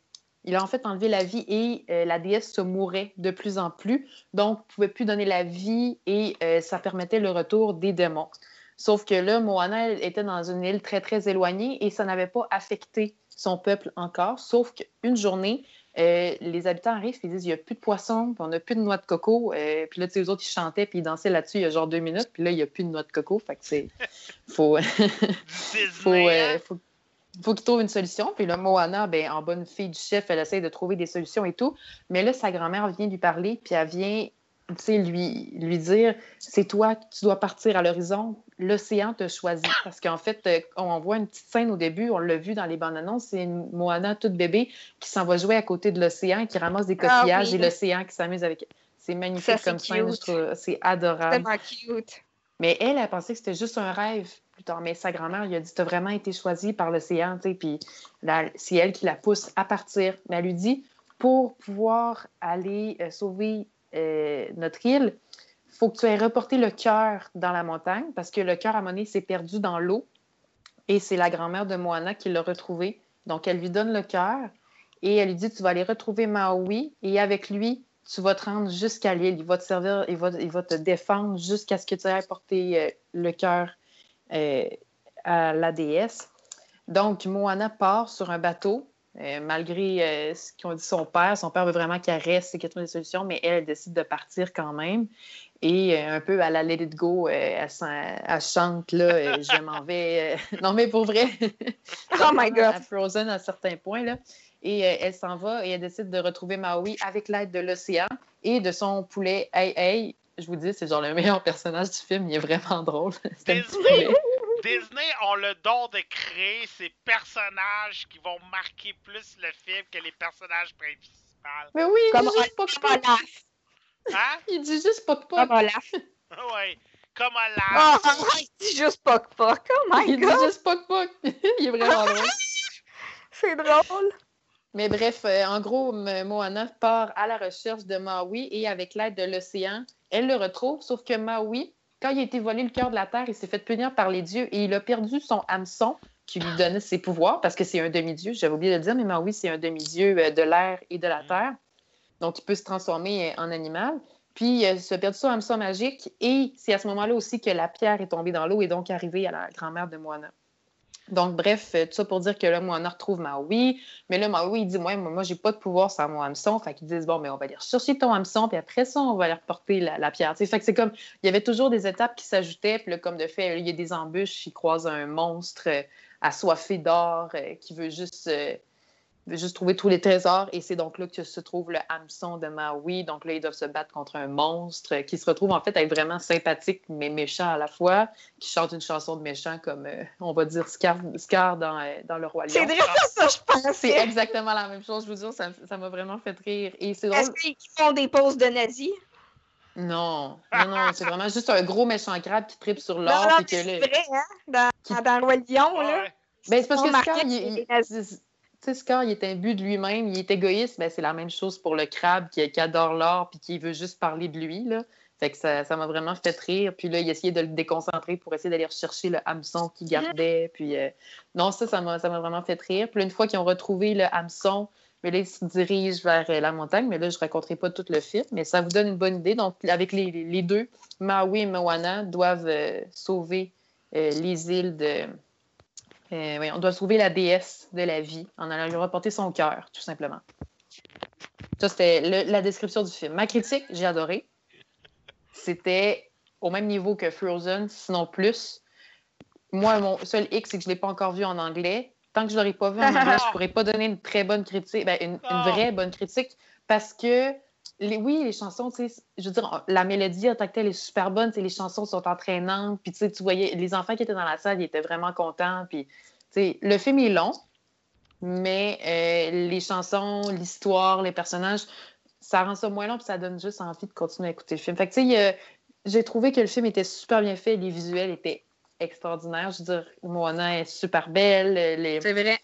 Speaker 2: il a en fait enlevé la vie et euh, la déesse se mourait de plus en plus. Donc, ne pouvait plus donner la vie et ça permettait le retour des démons. Sauf que là, Moana elle, était dans une île très, très éloignée et ça n'avait pas affecté son peuple encore. Sauf qu'une journée, euh, les habitants arrivent et disent il n'y a plus de poissons, puis on n'a plus de noix de coco. Euh, puis là, tu sais, eux autres, ils chantaient puis ils dansaient là-dessus il y a genre deux minutes. Puis là, il n'y a plus de noix de coco. Fait que c'est. [laughs] Faut.
Speaker 1: Du [laughs]
Speaker 2: faut,
Speaker 1: Disney.
Speaker 2: euh,
Speaker 1: hein?
Speaker 2: faut- il faut qu'il trouve une solution. Puis là, Moana, ben, en bonne fille du chef, elle essaie de trouver des solutions et tout. Mais là, sa grand-mère vient lui parler, puis elle vient lui, lui dire c'est toi, tu dois partir à l'horizon. L'océan te choisit. Parce qu'en fait, euh, on voit une petite scène au début, on l'a vu dans les bandes annonces, c'est une Moana toute bébé qui s'en va jouer à côté de l'océan, qui ramasse des
Speaker 3: Ah
Speaker 2: coquillages
Speaker 3: oui.
Speaker 2: et l'océan qui s'amuse avec. C'est magnifique
Speaker 3: Ça, c'est
Speaker 2: comme scène, je trouve. C'est adorable.
Speaker 3: Tellement cute.
Speaker 2: Mais elle, elle pensait que c'était juste un rêve plus tard. Mais sa grand-mère lui a dit Tu as vraiment été choisie par l'océan, tu sais. Puis c'est elle qui la pousse à partir. Mais elle lui dit Pour pouvoir aller euh, sauver euh, notre île, faut que tu aies reporté le cœur dans la montagne parce que le cœur, à donné, s'est perdu dans l'eau. Et c'est la grand-mère de Moana qui l'a retrouvé. Donc, elle lui donne le cœur et elle lui dit Tu vas aller retrouver Maui et avec lui, tu vas te rendre jusqu'à l'île. Il va te servir, il va, il va te défendre jusqu'à ce que tu aies porté euh, le cœur euh, à la déesse. Donc, Moana part sur un bateau, euh, malgré ce qu'ont dit son père. Son père veut vraiment qu'elle reste et qu'elle trouve des solutions, mais elle décide de partir quand même. Et euh, un peu à la Let It Go, euh, elle, chante, là, euh, [laughs] je m'en vais. non, mais pour vrai. [laughs]
Speaker 3: Oh my God.
Speaker 2: À Frozen à certains points, là. Et elle s'en va et elle décide de retrouver Maui avec l'aide de l'océan et de son poulet Hey Hey. Je vous dis, c'est genre le meilleur personnage du film. Il est vraiment drôle. [laughs] C'est
Speaker 1: Disney. ont le don de créer ces personnages qui vont marquer plus le film que les personnages principaux.
Speaker 2: Mais oui,
Speaker 3: Comme
Speaker 2: juste Poc.
Speaker 3: Olaf.
Speaker 1: Hein?
Speaker 2: Il dit juste Poc Poc.
Speaker 3: Comme Olaf.
Speaker 1: ouais. Comme
Speaker 3: Oh,
Speaker 1: Olaf.
Speaker 3: arrête, dis juste Poc Poc. Oh my
Speaker 2: Il dit
Speaker 3: god,
Speaker 2: juste Poc Poc. [laughs] il est vraiment drôle.
Speaker 3: c'est drôle.
Speaker 2: Mais bref, euh, en gros, Moana part à la recherche de Maui et avec l'aide de l'océan, elle le retrouve, sauf que Maui, quand il a été volé le cœur de la terre, il s'est fait punir par les dieux et il a perdu son hameçon qui lui donnait ses pouvoirs parce que c'est un demi-dieu. J'avais oublié de le dire, mais Maui, c'est un demi-dieu euh, de l'air et de la terre. Donc, il peut se transformer euh, en animal. Puis, se perdu son hameçon magique et c'est à ce moment-là aussi que la pierre est tombée dans l'eau et donc arrivée à la grand-mère de Moana. Donc, bref, euh, tout ça pour dire que là, Moana retrouve Maui. Mais là, Maui, il dit Moi, moi, j'ai pas de pouvoir sans mon hameçon. Fait qu'ils disent Bon, mais on va aller rechercher ton hameçon, puis après ça, on va aller reporter la, pierre. Fait que c'est comme Il y avait toujours des étapes qui s'ajoutaient. Puis là, comme de fait, il y a des embûches. Il croise un monstre euh, assoiffé d'or qui veut juste. Juste trouver tous les trésors et c'est donc là que se trouve le hameçon de Maui. Donc là, ils doivent se battre contre un monstre qui se retrouve en fait à être vraiment sympathique mais méchant à la fois, qui chante une chanson de méchant comme, euh, on va dire, Scar, Scar dans, euh, dans Le Roi Lion.
Speaker 3: C'est vrai ça, je pense.
Speaker 2: C'est exactement la même chose, je vous dis, ça ça m'a vraiment fait rire.
Speaker 3: Est-ce qu'ils font des poses de nazis?
Speaker 2: Non, non, non, c'est vraiment juste un gros méchant crabe qui tripe sur l'or.
Speaker 3: c'est vrai, hein? Dans,
Speaker 2: Qui-
Speaker 3: dans Roi Lion, là.
Speaker 2: Ben, c'est parce que Scar, il- sais, Scar, il est imbu de lui-même, il est égoïste. Ben, c'est la même chose pour le crabe qui, adore l'or puis qui veut juste parler de lui. Fait que ça m'a vraiment fait rire. Puis là, il essayait de le déconcentrer pour essayer d'aller rechercher le hameçon qu'il gardait. Puis euh, non, ça, ça m'a vraiment fait rire. Puis une fois qu'ils ont retrouvé le hameçon, mais là, ils se dirigent vers euh, la montagne. Mais là, je ne raconterai pas tout le film, mais ça vous donne une bonne idée. Donc, avec les, deux, Maui et Moana doivent euh, sauver les îles de. Euh, oui, on doit sauver la déesse de la vie en allant lui reporter son cœur, tout simplement. Ça, c'était la description du film. Ma critique, j'ai adoré. C'était au même niveau que Frozen, sinon plus. Moi, mon seul X, c'est que je ne l'ai pas encore vu en anglais. Tant que je ne l'aurai pas vu en anglais, je ne pourrais pas donner une très bonne critique, ben, une, une
Speaker 1: Oh.
Speaker 2: vraie bonne critique, parce que les, oui, les chansons, tu sais, je veux dire, la mélodie en tant que telle est super bonne, tu sais, les chansons sont entraînantes, puis tu sais, tu voyais, les enfants qui étaient dans la salle, ils étaient vraiment contents, puis tu sais, le film est long, mais euh, les chansons, l'histoire, les personnages, ça rend ça moins long, puis ça donne juste envie de continuer à écouter le film. Fait que tu sais, j'ai trouvé que le film était super bien fait, les visuels étaient extraordinaires, je veux dire, Moana est super belle, les,
Speaker 3: C'est vrai.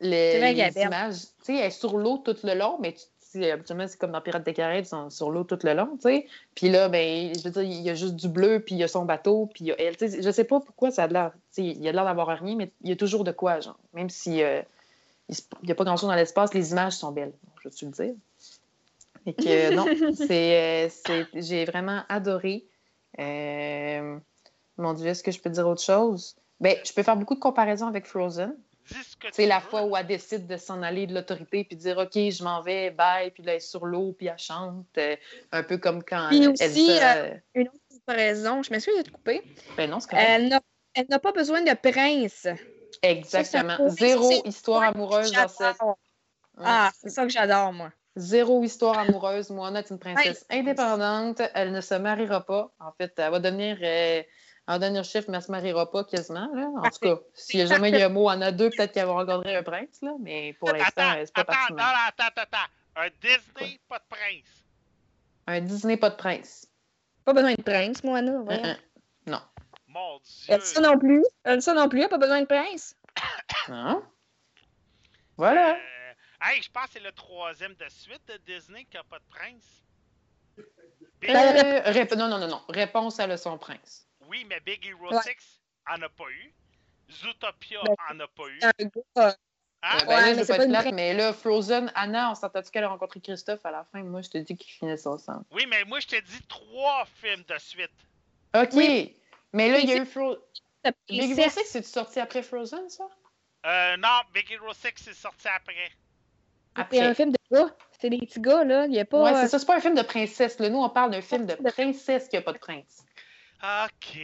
Speaker 2: les, images, tu sais, elle est sur l'eau tout le long, mais tu sais, habituellement, c'est comme dans Pirates des Caraïbes, ils sont sur l'eau tout le long, tu sais. Puis là, ben, je veux dire, il y a juste du bleu, puis il y a son bateau, puis il y a elle. Tu sais, je sais pas pourquoi ça a de l'air, tu sais, il y a de l'air d'avoir rien, mais il y a toujours de quoi, genre. Même si euh, il n'y a pas grand-chose dans l'espace, les images sont belles, je veux te le dire? Fait que, euh, non, [laughs] c'est, euh, c'est- j'ai vraiment adoré. Euh, mon Dieu, est-ce que je peux dire autre chose? Ben, je peux faire beaucoup de comparaisons avec Frozen. C'est la fois où elle décide de s'en aller de l'autorité puis de dire OK, je m'en vais, bye, puis là, elle est sur l'eau puis elle chante. euh, un peu comme quand
Speaker 3: Puis aussi,
Speaker 2: Elsa-
Speaker 3: euh, Une autre comparaison, je m'excuse de te couper.
Speaker 2: Ben non, c'est correct.
Speaker 3: Elle n'a- elle pas besoin de prince
Speaker 2: Exactement.
Speaker 3: Ça,
Speaker 2: Zéro histoire amoureuse dans cette.
Speaker 3: Ah, c'est ça que j'adore, moi.
Speaker 2: Zéro histoire amoureuse. Moana est une princesse indépendante. Elle ne se mariera pas. En fait, elle va devenir, euh, va devenir chef, mais elle ne se mariera pas quasiment. Là. En tout cas, s'il n'y a jamais eu un mot en a deux, peut-être qu'elle va rencontrer un prince. Là. Mais pour l'instant, c'est pas
Speaker 1: attends, non, non, attends, attends, attends. Un Disney, pas de prince.
Speaker 2: Un Disney, pas de prince.
Speaker 3: Pas besoin de prince.
Speaker 2: Hein,
Speaker 3: voyons.
Speaker 2: hein.
Speaker 1: Mon Dieu.
Speaker 3: Elle dit ça non plus. Elle dit ça non plus, elle a pas besoin de prince. [coughs]
Speaker 2: Non. Voilà.
Speaker 1: Euh, hey, je pense que c'est le troisième de suite de Disney qui n'a pas de prince.
Speaker 2: Euh, rép- non, non, non, non. Réponse à le son prince.
Speaker 1: Oui, mais Big Hero
Speaker 3: Ouais.
Speaker 1: 6 en a pas eu. Zootopia
Speaker 3: Ben,
Speaker 1: en a pas eu.
Speaker 3: Un gars,
Speaker 1: Hein?
Speaker 2: Euh, ben
Speaker 3: Ouais,
Speaker 2: là,
Speaker 3: mais
Speaker 2: je
Speaker 3: c'est
Speaker 2: pas
Speaker 3: pas une
Speaker 2: plate, mais là, Frozen, Anna, on s'entend-tu qu'elle a rencontré Christophe à la fin? Moi, je te dis qu'ils finissaient ensemble.
Speaker 1: Oui, mais moi, je te dis trois films de suite.
Speaker 2: OK.
Speaker 3: Oui.
Speaker 2: Mais là, il y a
Speaker 3: Mais
Speaker 2: eu Frozen. Big Hero
Speaker 3: princesse.
Speaker 2: 6, c'est-tu sorti après Frozen, ça?
Speaker 1: Euh, non, Big Hero 6 c'est sorti après.
Speaker 3: C'est un film de gars. C'est des petits gars, là. Il n'y a pas.
Speaker 2: Ouais,
Speaker 3: euh,
Speaker 2: c'est ça, c'est pas un film de princesse. Là. Nous, on parle d'un film de
Speaker 3: de-
Speaker 2: princesse qui a pas de prince.
Speaker 1: Ok.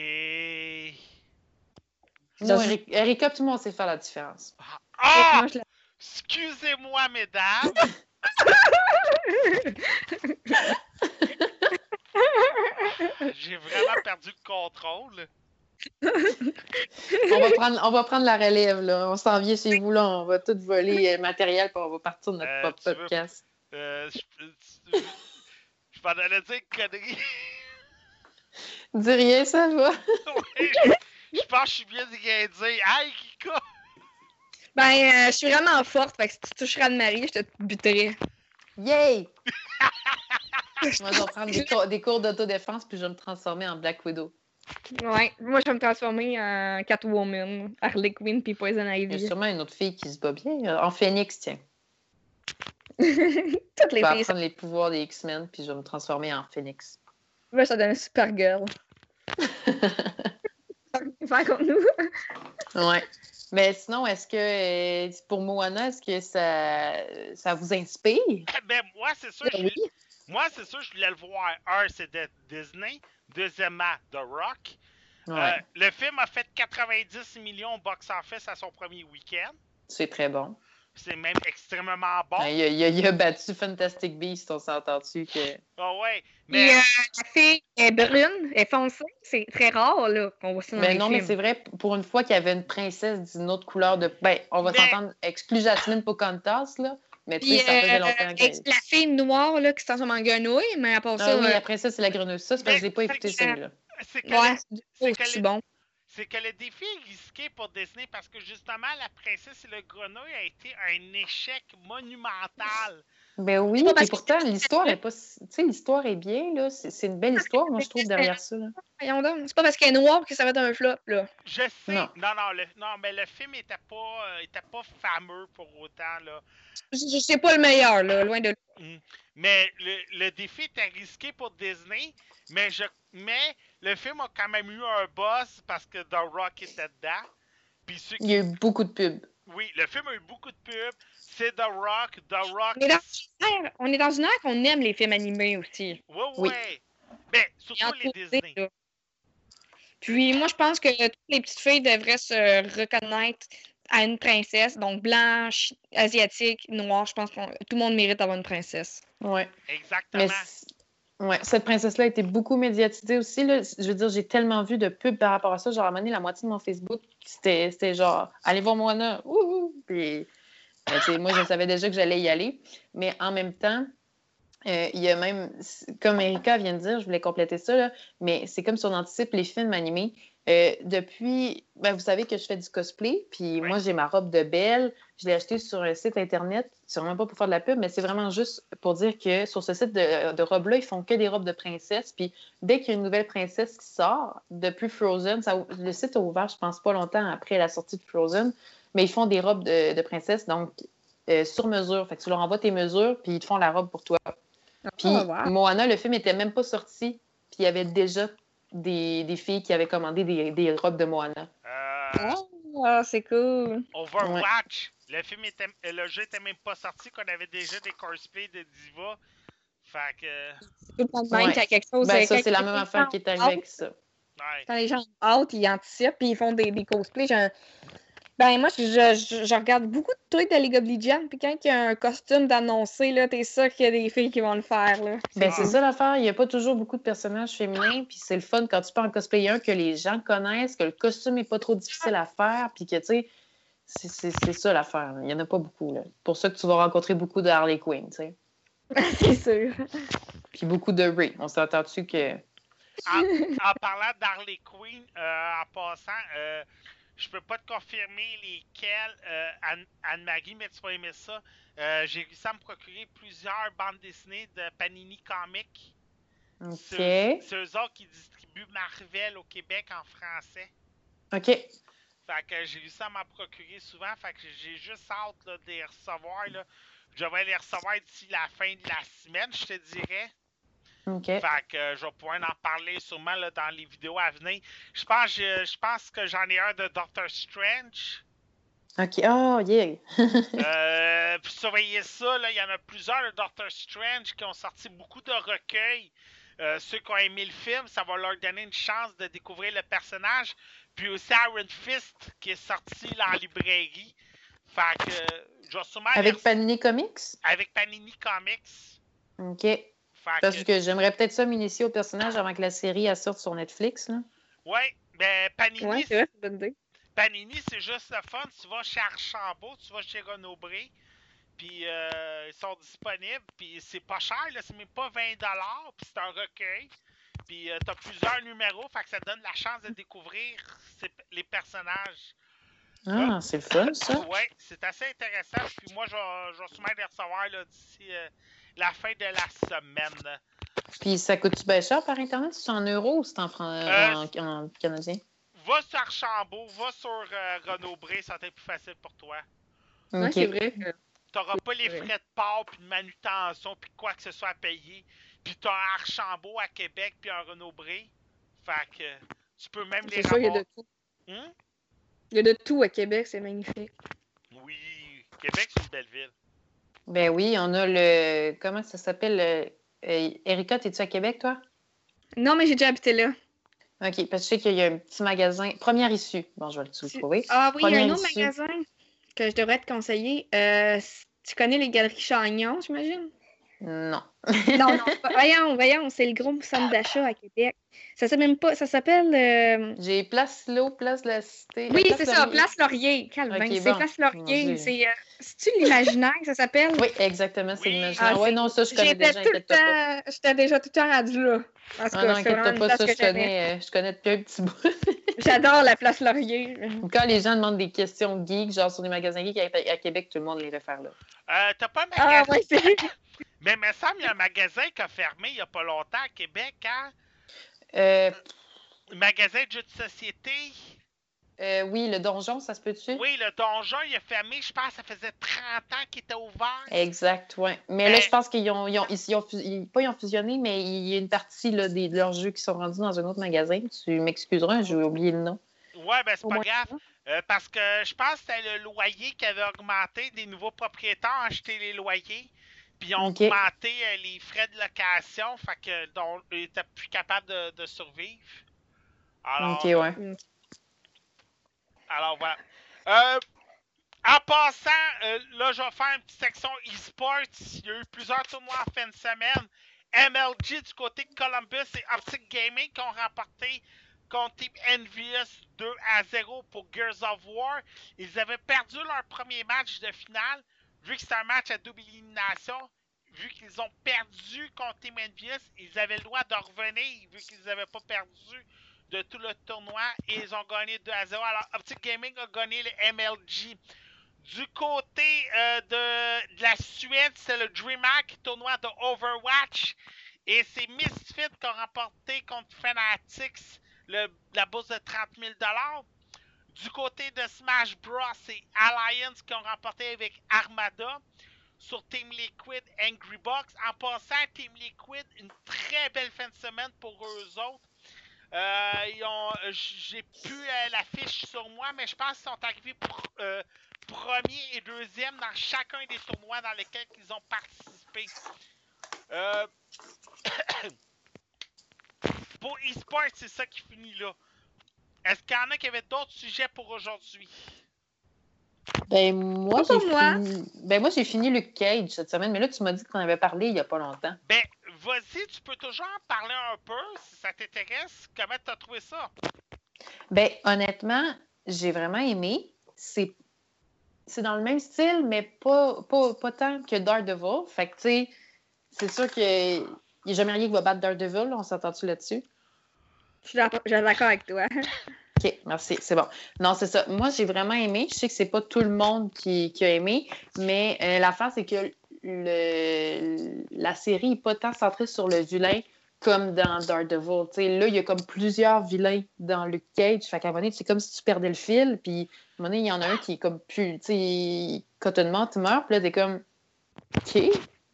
Speaker 2: Nous,
Speaker 3: Ça,
Speaker 2: Eric- Erika, tout le monde sait faire la différence.
Speaker 1: Ah!
Speaker 3: moi, je la-
Speaker 1: Excusez-moi, mesdames. [laughs] J'ai vraiment perdu le contrôle.
Speaker 2: On va prendre, on va prendre la relève, là. On s'en vient chez vous, là. On va tout voler le matériel, puis on va partir de notre
Speaker 1: Euh, veux-
Speaker 2: podcast.
Speaker 1: Euh, je, je, je m'en allais dire une connerie.
Speaker 2: Dis rien, ça va. [laughs]
Speaker 1: Ouais, je, je pense que je suis bien de rien dire. Hey, Kika!
Speaker 3: Ben, euh, je suis vraiment forte. Fait que si tu toucheras de Marie, je te buterai.
Speaker 2: Yay! [laughs] Moi, je vais prendre des [laughs] cours, des cours d'autodéfense, puis je vais me transformer en Black Widow.
Speaker 3: Ouais. Moi, je vais me transformer en Catwoman, Harley Quinn puis Poison
Speaker 2: Il y a
Speaker 3: Ivy.
Speaker 2: sûrement une autre fille qui se bat bien. euh, En Phoenix, tiens.
Speaker 3: Toutes
Speaker 2: Je
Speaker 3: les
Speaker 2: vais
Speaker 3: filles,
Speaker 2: apprendre les pouvoirs des X-Men, puis je vais me transformer en Phoenix.
Speaker 3: ça, ça donne super girl. [laughs] Faire comme nous.
Speaker 2: Ouais. Mais sinon, est-ce que euh, pour Moana, est-ce que ça, ça vous inspire?
Speaker 1: Eh Ben, moi, c'est sûr, je,
Speaker 3: Oui.
Speaker 1: moi, c'est sûr, je voulais le voir. Un, c'est de Disney. Deuxièmement, The Rock.
Speaker 2: Ouais,
Speaker 1: Euh, le film a fait 90 millions au box-office à son premier week-end.
Speaker 2: c'est très bon.
Speaker 1: C'est même extrêmement bon.
Speaker 2: Il, a, il a- il a battu Fantastic Beast, on s'entend-tu que.
Speaker 1: Ah ouais. Mais
Speaker 3: euh, la fille est brune, elle est foncée. C'est très rare, là, qu'on voit ça dans
Speaker 2: Mais
Speaker 3: les
Speaker 2: Ben non, mais c'est vrai, pour une fois qu'il y avait une princesse d'une autre couleur de. Ben, on va
Speaker 1: Mais-
Speaker 2: s'entendre, exclu Jasmine Pocahontas, là. Mais tu
Speaker 3: Puis,
Speaker 2: sais, ça faisait
Speaker 3: euh,
Speaker 2: longtemps que.
Speaker 3: la fille noire, là, qui se transforme en guenouille, mais à part
Speaker 2: Ah
Speaker 3: ça,
Speaker 2: oui,
Speaker 3: euh,
Speaker 2: après ça, c'est la grenouille. Ça, c'est parce que je l'ai pas écouté celui-là.
Speaker 1: c'est
Speaker 3: ouais, c'est bon.
Speaker 1: C'est que le défi est risqué pour Disney parce que justement, la princesse et le grenouille a été un échec monumental.
Speaker 2: Ben oui,
Speaker 3: que-
Speaker 2: pourtant, l'histoire est pas. si- Tu sais, l'histoire est bien, là. C'est une belle histoire, moi, je trouve, derrière ça, là.
Speaker 3: Voyons donc. C'est pas parce qu'elle est noire que ça va être un flop, là.
Speaker 1: Je sais.
Speaker 2: Non.
Speaker 1: Non, non, le- non, mais le film était pas, euh, était pas fameux pour autant, là.
Speaker 3: C'est pas le meilleur, là, loin de là.
Speaker 1: Mais le, le défi était risqué pour Disney, mais je mais le film a quand même eu un buzz parce que The Rock était dedans. Puis ceux
Speaker 2: Il y a eu beaucoup de pubs.
Speaker 1: oui, le film a eu beaucoup de pubs. C'est The Rock, The Rock.
Speaker 3: On est dans une ère, on est dans une ère qu'on aime les films animés aussi.
Speaker 1: Ouais,
Speaker 2: Oui.
Speaker 1: Ben,
Speaker 3: Et
Speaker 1: surtout les Disney.
Speaker 3: là. Puis moi, je pense que toutes les petites filles devraient se reconnaître à une princesse, donc blanche, asiatique, noire. Je pense que tout le monde mérite d'avoir une princesse.
Speaker 2: Ouais.
Speaker 1: Exactement.
Speaker 2: Ouais, cette princesse-là a été beaucoup médiatisée aussi. Là. Je veux dire, j'ai tellement vu de pubs par rapport à ça. Genre, à un moment donné, la moitié de mon Facebook, c'était genre, allez voir Moana. Ouh! Puis, ben, moi, je savais déjà que j'allais y aller. Mais en même temps, euh, il y a même, comme Erika vient de dire, je voulais compléter ça, là, mais c'est comme si on anticipe les films animés. Euh, depuis, ben, vous savez que je fais du cosplay, puis moi, j'ai ma robe de belle. Je l'ai achetée sur un site internet. C'est vraiment pas pour faire de la pub, mais c'est vraiment juste pour dire que sur ce site de, de robes-là, ils font que des robes de princesse. Puis dès qu'il y a une nouvelle princesse qui sort, depuis Frozen, ça- le site a ouvert, je pense, pas longtemps après la sortie de Frozen, mais ils font des robes de, de princesse, donc euh, sur mesure. Fait que tu leur envoies tes mesures, puis ils te font la robe pour toi. Puis
Speaker 3: Ah, wow.
Speaker 2: Moana, le film était même pas sorti, puis il y avait déjà des, des filles qui avaient commandé des, des robes de Moana.
Speaker 1: Euh,
Speaker 3: Ah, c'est cool.
Speaker 1: Overwatch. Le film était, le jeu était même pas sorti, qu'on avait déjà des cosplays de diva. Fait que,
Speaker 3: Tout le monde même
Speaker 2: Ouais.
Speaker 3: qu'il y a quelque chose.
Speaker 2: Ben,
Speaker 3: euh,
Speaker 2: ça, c'est la même affaire qui est avec ça.
Speaker 1: ouais.
Speaker 3: Quand les gens hâte, ils anticipent puis ils font des, des cosplays. Un- Ben, moi, je, je- je regarde beaucoup de trucs de League of Legends, puis quand il y a un costume d'annoncé, là, t'es sûr qu'il y a des filles qui vont le faire, là.
Speaker 2: Ben, c'est ça l'affaire. Il n'y a pas toujours beaucoup de personnages féminins. Puis c'est le fun quand tu peux en cosplayer un que les gens connaissent, que le costume n'est pas trop difficile à faire. Puis que, tu sais, c'est- c'est c'est ça l'affaire. Il n'y en a pas beaucoup. là. pour ça que tu vas rencontrer beaucoup de Harley Quinn, tu sais. [laughs]
Speaker 3: c'est sûr.
Speaker 2: Puis beaucoup de Ray. On s'entend dessus que.
Speaker 1: En, en parlant d'Harley Quinn, euh, en passant, euh, je peux pas te confirmer lesquels, euh, Anne- Anne-Marie, mais tu vas aimer ça. Euh, J'ai réussi à me procurer plusieurs bandes dessinées de Panini Comics.
Speaker 2: OK.
Speaker 1: C'est c'est eux autres qui distribuent Marvel au Québec en français.
Speaker 2: OK.
Speaker 1: Fait que j'ai réussi à m'en procurer souvent. Fait que j'ai juste hâte là, de les recevoir. Là. Je vais les recevoir d'ici la fin de la semaine, je te dirais.
Speaker 2: OK.
Speaker 1: Fait que euh, je vais pouvoir en parler sûrement là, dans les vidéos à venir. Je pense, je, je pense que j'en ai un de Doctor Strange.
Speaker 2: OK. Oh, yeah. [laughs]
Speaker 1: Euh, puis surveillez ça, là, il y en a plusieurs de Doctor Strange qui ont sorti beaucoup de recueils. Euh, ceux qui ont aimé le film, ça va leur donner une chance de découvrir le personnage. Puis aussi Iron Fist qui est sorti là, en librairie. Fait que euh, je vais sûrement
Speaker 2: Avec Panini Comics?
Speaker 1: avec Panini Comics.
Speaker 2: OK.
Speaker 1: Fait
Speaker 2: Parce
Speaker 1: que-
Speaker 2: que j'aimerais peut-être ça m'initier au personnage avant que la série elle sorte sur Netflix. Là.
Speaker 1: Ouais, ben Panini,
Speaker 3: Ouais, c'est vrai, c'est une bonne idée.
Speaker 1: Panini, c'est juste le fun. Tu vas chez Archambault, tu vas chez Renaud-Bré, puis euh, ils sont disponibles, puis c'est pas cher, là, c'est même pas 20$, puis c'est un recueil. Puis euh, t'as plusieurs numéros, fait que ça donne la chance de découvrir les personnages.
Speaker 2: Ah, c'est le fun, ça.
Speaker 1: Ouais, c'est assez intéressant. Puis moi, je vais, sûrement les recevoir là, d'ici euh, la fin de la semaine.
Speaker 2: Puis ça coûte-tu bien cher par Internet? C'est en euros ou c'est en, fran-
Speaker 1: Euh,
Speaker 2: en, en canadien?
Speaker 1: Va sur Archambault, va sur euh, Renaud-Bré, ça va être plus facile pour toi.
Speaker 3: Ouais,
Speaker 2: OK.
Speaker 3: c'est vrai que.
Speaker 1: T'auras pas les frais de port, puis de manutention, puis quoi que ce soit à payer. Puis t'as un Archambault à Québec, puis un Renaud-Bré. Fait que tu peux même les
Speaker 3: C'est sûr, il y a de tout.
Speaker 1: Hum?
Speaker 3: Il y a de tout à Québec, c'est magnifique.
Speaker 1: Oui, Québec, c'est une belle ville.
Speaker 2: Ben oui, on a le. Comment ça s'appelle? le- euh, Erika, es-tu à Québec, toi?
Speaker 3: Non, mais j'ai déjà habité là.
Speaker 2: OK, parce que je sais qu'il y a un petit magasin. Première issue. Bon, je vais le trouver.
Speaker 3: Ah oui, il y a un autre
Speaker 2: issue.
Speaker 3: magasin que je devrais te conseiller. Euh, tu connais les galeries Chagnon, j'imagine?
Speaker 2: Non.
Speaker 3: Non, non. pas- [laughs] voyons, voyons, c'est le gros centre d'achat à Québec. Ça s'appelle même pas. Ça s'appelle. euh,
Speaker 2: J'ai Place L'eau, Place de la Cité.
Speaker 3: Oui, c'est ça. Place Laurier. Calme, c'est
Speaker 2: bon.
Speaker 3: Place Laurier. C'est. euh, C'est-tu l'imaginaire que ça s'appelle?
Speaker 2: Oui, exactement, c'est
Speaker 1: Oui.
Speaker 2: l'imaginaire.
Speaker 3: Ah,
Speaker 2: ouais,
Speaker 3: c'est-
Speaker 2: non, ça, je connais
Speaker 3: J'étais
Speaker 2: déjà,
Speaker 3: tout le temps. J'étais déjà tout le temps rendu là. En tout
Speaker 2: Ah non, inquiète pas, ça,
Speaker 3: que
Speaker 2: je connais, euh, je connais depuis un petit bout. [laughs] [laughs]
Speaker 3: J'adore la Place Laurier.
Speaker 2: Quand les gens demandent des questions geeks, genre sur des magasins geeks à, à Québec, tout le monde les réfère là.
Speaker 1: Euh, t'as pas un
Speaker 3: Ah,
Speaker 1: magasin?
Speaker 3: ouais, c'est.
Speaker 1: Mais il me semble qu'il y a un magasin qui a fermé il y a pas longtemps à Québec, hein?
Speaker 2: Euh,
Speaker 1: Un magasin de jeux de société.
Speaker 2: euh, oui, le donjon, ça se peut-tu?
Speaker 1: Oui, le donjon, il a fermé, je pense, ça faisait 30 ans qu'il était ouvert.
Speaker 2: Exact, ouais. Mais là,
Speaker 1: Mais-
Speaker 2: je pense qu'ils ont, ils ont, ils, ils ont pas ils ont fusionné, mais il y a une partie là, des, de leurs jeux qui sont rendus dans un autre magasin. Tu m'excuseras, j'ai oublié le nom.
Speaker 1: Ouais, ben c'est pas grave. Euh, parce que je pense que c'était le loyer qui avait augmenté. Des nouveaux propriétaires ont acheté les loyers. Puis ils ont augmenté euh, les frais de location. Fait que donc, ils étaient plus capables de, de survivre. Alors,
Speaker 2: Ok, ouais.
Speaker 1: alors voilà. Euh, en passant, euh, là, je vais faire une petite section e-sports. Il y a eu plusieurs tournois en fin de semaine. MLG du côté de Columbus et Optic Gaming qui ont remporté contre Team Envious 2 à 0 pour Gears of War. Ils avaient perdu leur premier match de finale, vu que c'était un match à double élimination. Vu qu'ils ont perdu contre Team Envious, ils avaient le droit de revenir, vu qu'ils n'avaient pas perdu de tout le tournoi et ils ont gagné 2 à 0. Alors, Optic Gaming a gagné le MLG. Du côté euh, de, la Suède, c'est le DreamHack tournoi de Overwatch. Et c'est Misfit qui a remporté contre Fanatics la bourse de 30 000 Du côté de Smash Bros, c'est Alliance qui ont remporté avec Armada. Sur Team Liquid, Angry Box. En passant, Team Liquid, une très belle fin de semaine pour eux autres. Euh, j'ai plus euh, la sur moi, mais je pense qu'ils sont arrivés euh, premier et deuxième dans chacun des tournois dans lesquels ils ont participé. Euh, [coughs] pour eSports, c'est ça qui finit là. Est-ce qu'il y en a qui avaient d'autres sujets pour aujourd'hui?
Speaker 2: Ben, moi, j'ai fini... Ben, moi, j'ai fini Luke Cage cette semaine, mais là, tu m'as dit qu'on avait parlé il y a pas longtemps.
Speaker 1: Ben, vas-y, tu peux toujours en parler un peu si ça t'intéresse. Comment t'as trouvé ça?
Speaker 2: Ben, honnêtement, j'ai vraiment aimé. C'est c'est dans le même style, mais pas, pas, pas tant que Daredevil. Fait que, tu sais, c'est sûr qu'il n'y a jamais rien qui va battre Daredevil. On s'entend-tu là-dessus?
Speaker 3: Je suis d'accord avec toi.
Speaker 2: OK, merci, c'est bon. Non, c'est ça. Moi, j'ai vraiment aimé. Je sais que c'est pas tout le monde qui, a aimé, mais euh, l'affaire, c'est que la série n'est pas tant centrée sur le vilain comme dans Daredevil. Tu sais, là, il y a comme plusieurs vilains dans Luke Cage. Fait qu'à un c'est comme si tu perdais le fil, puis à un moment donné, il y en a un qui est comme plus, tu sais, cotonnement, tu meurs, puis là, t'es comme, OK,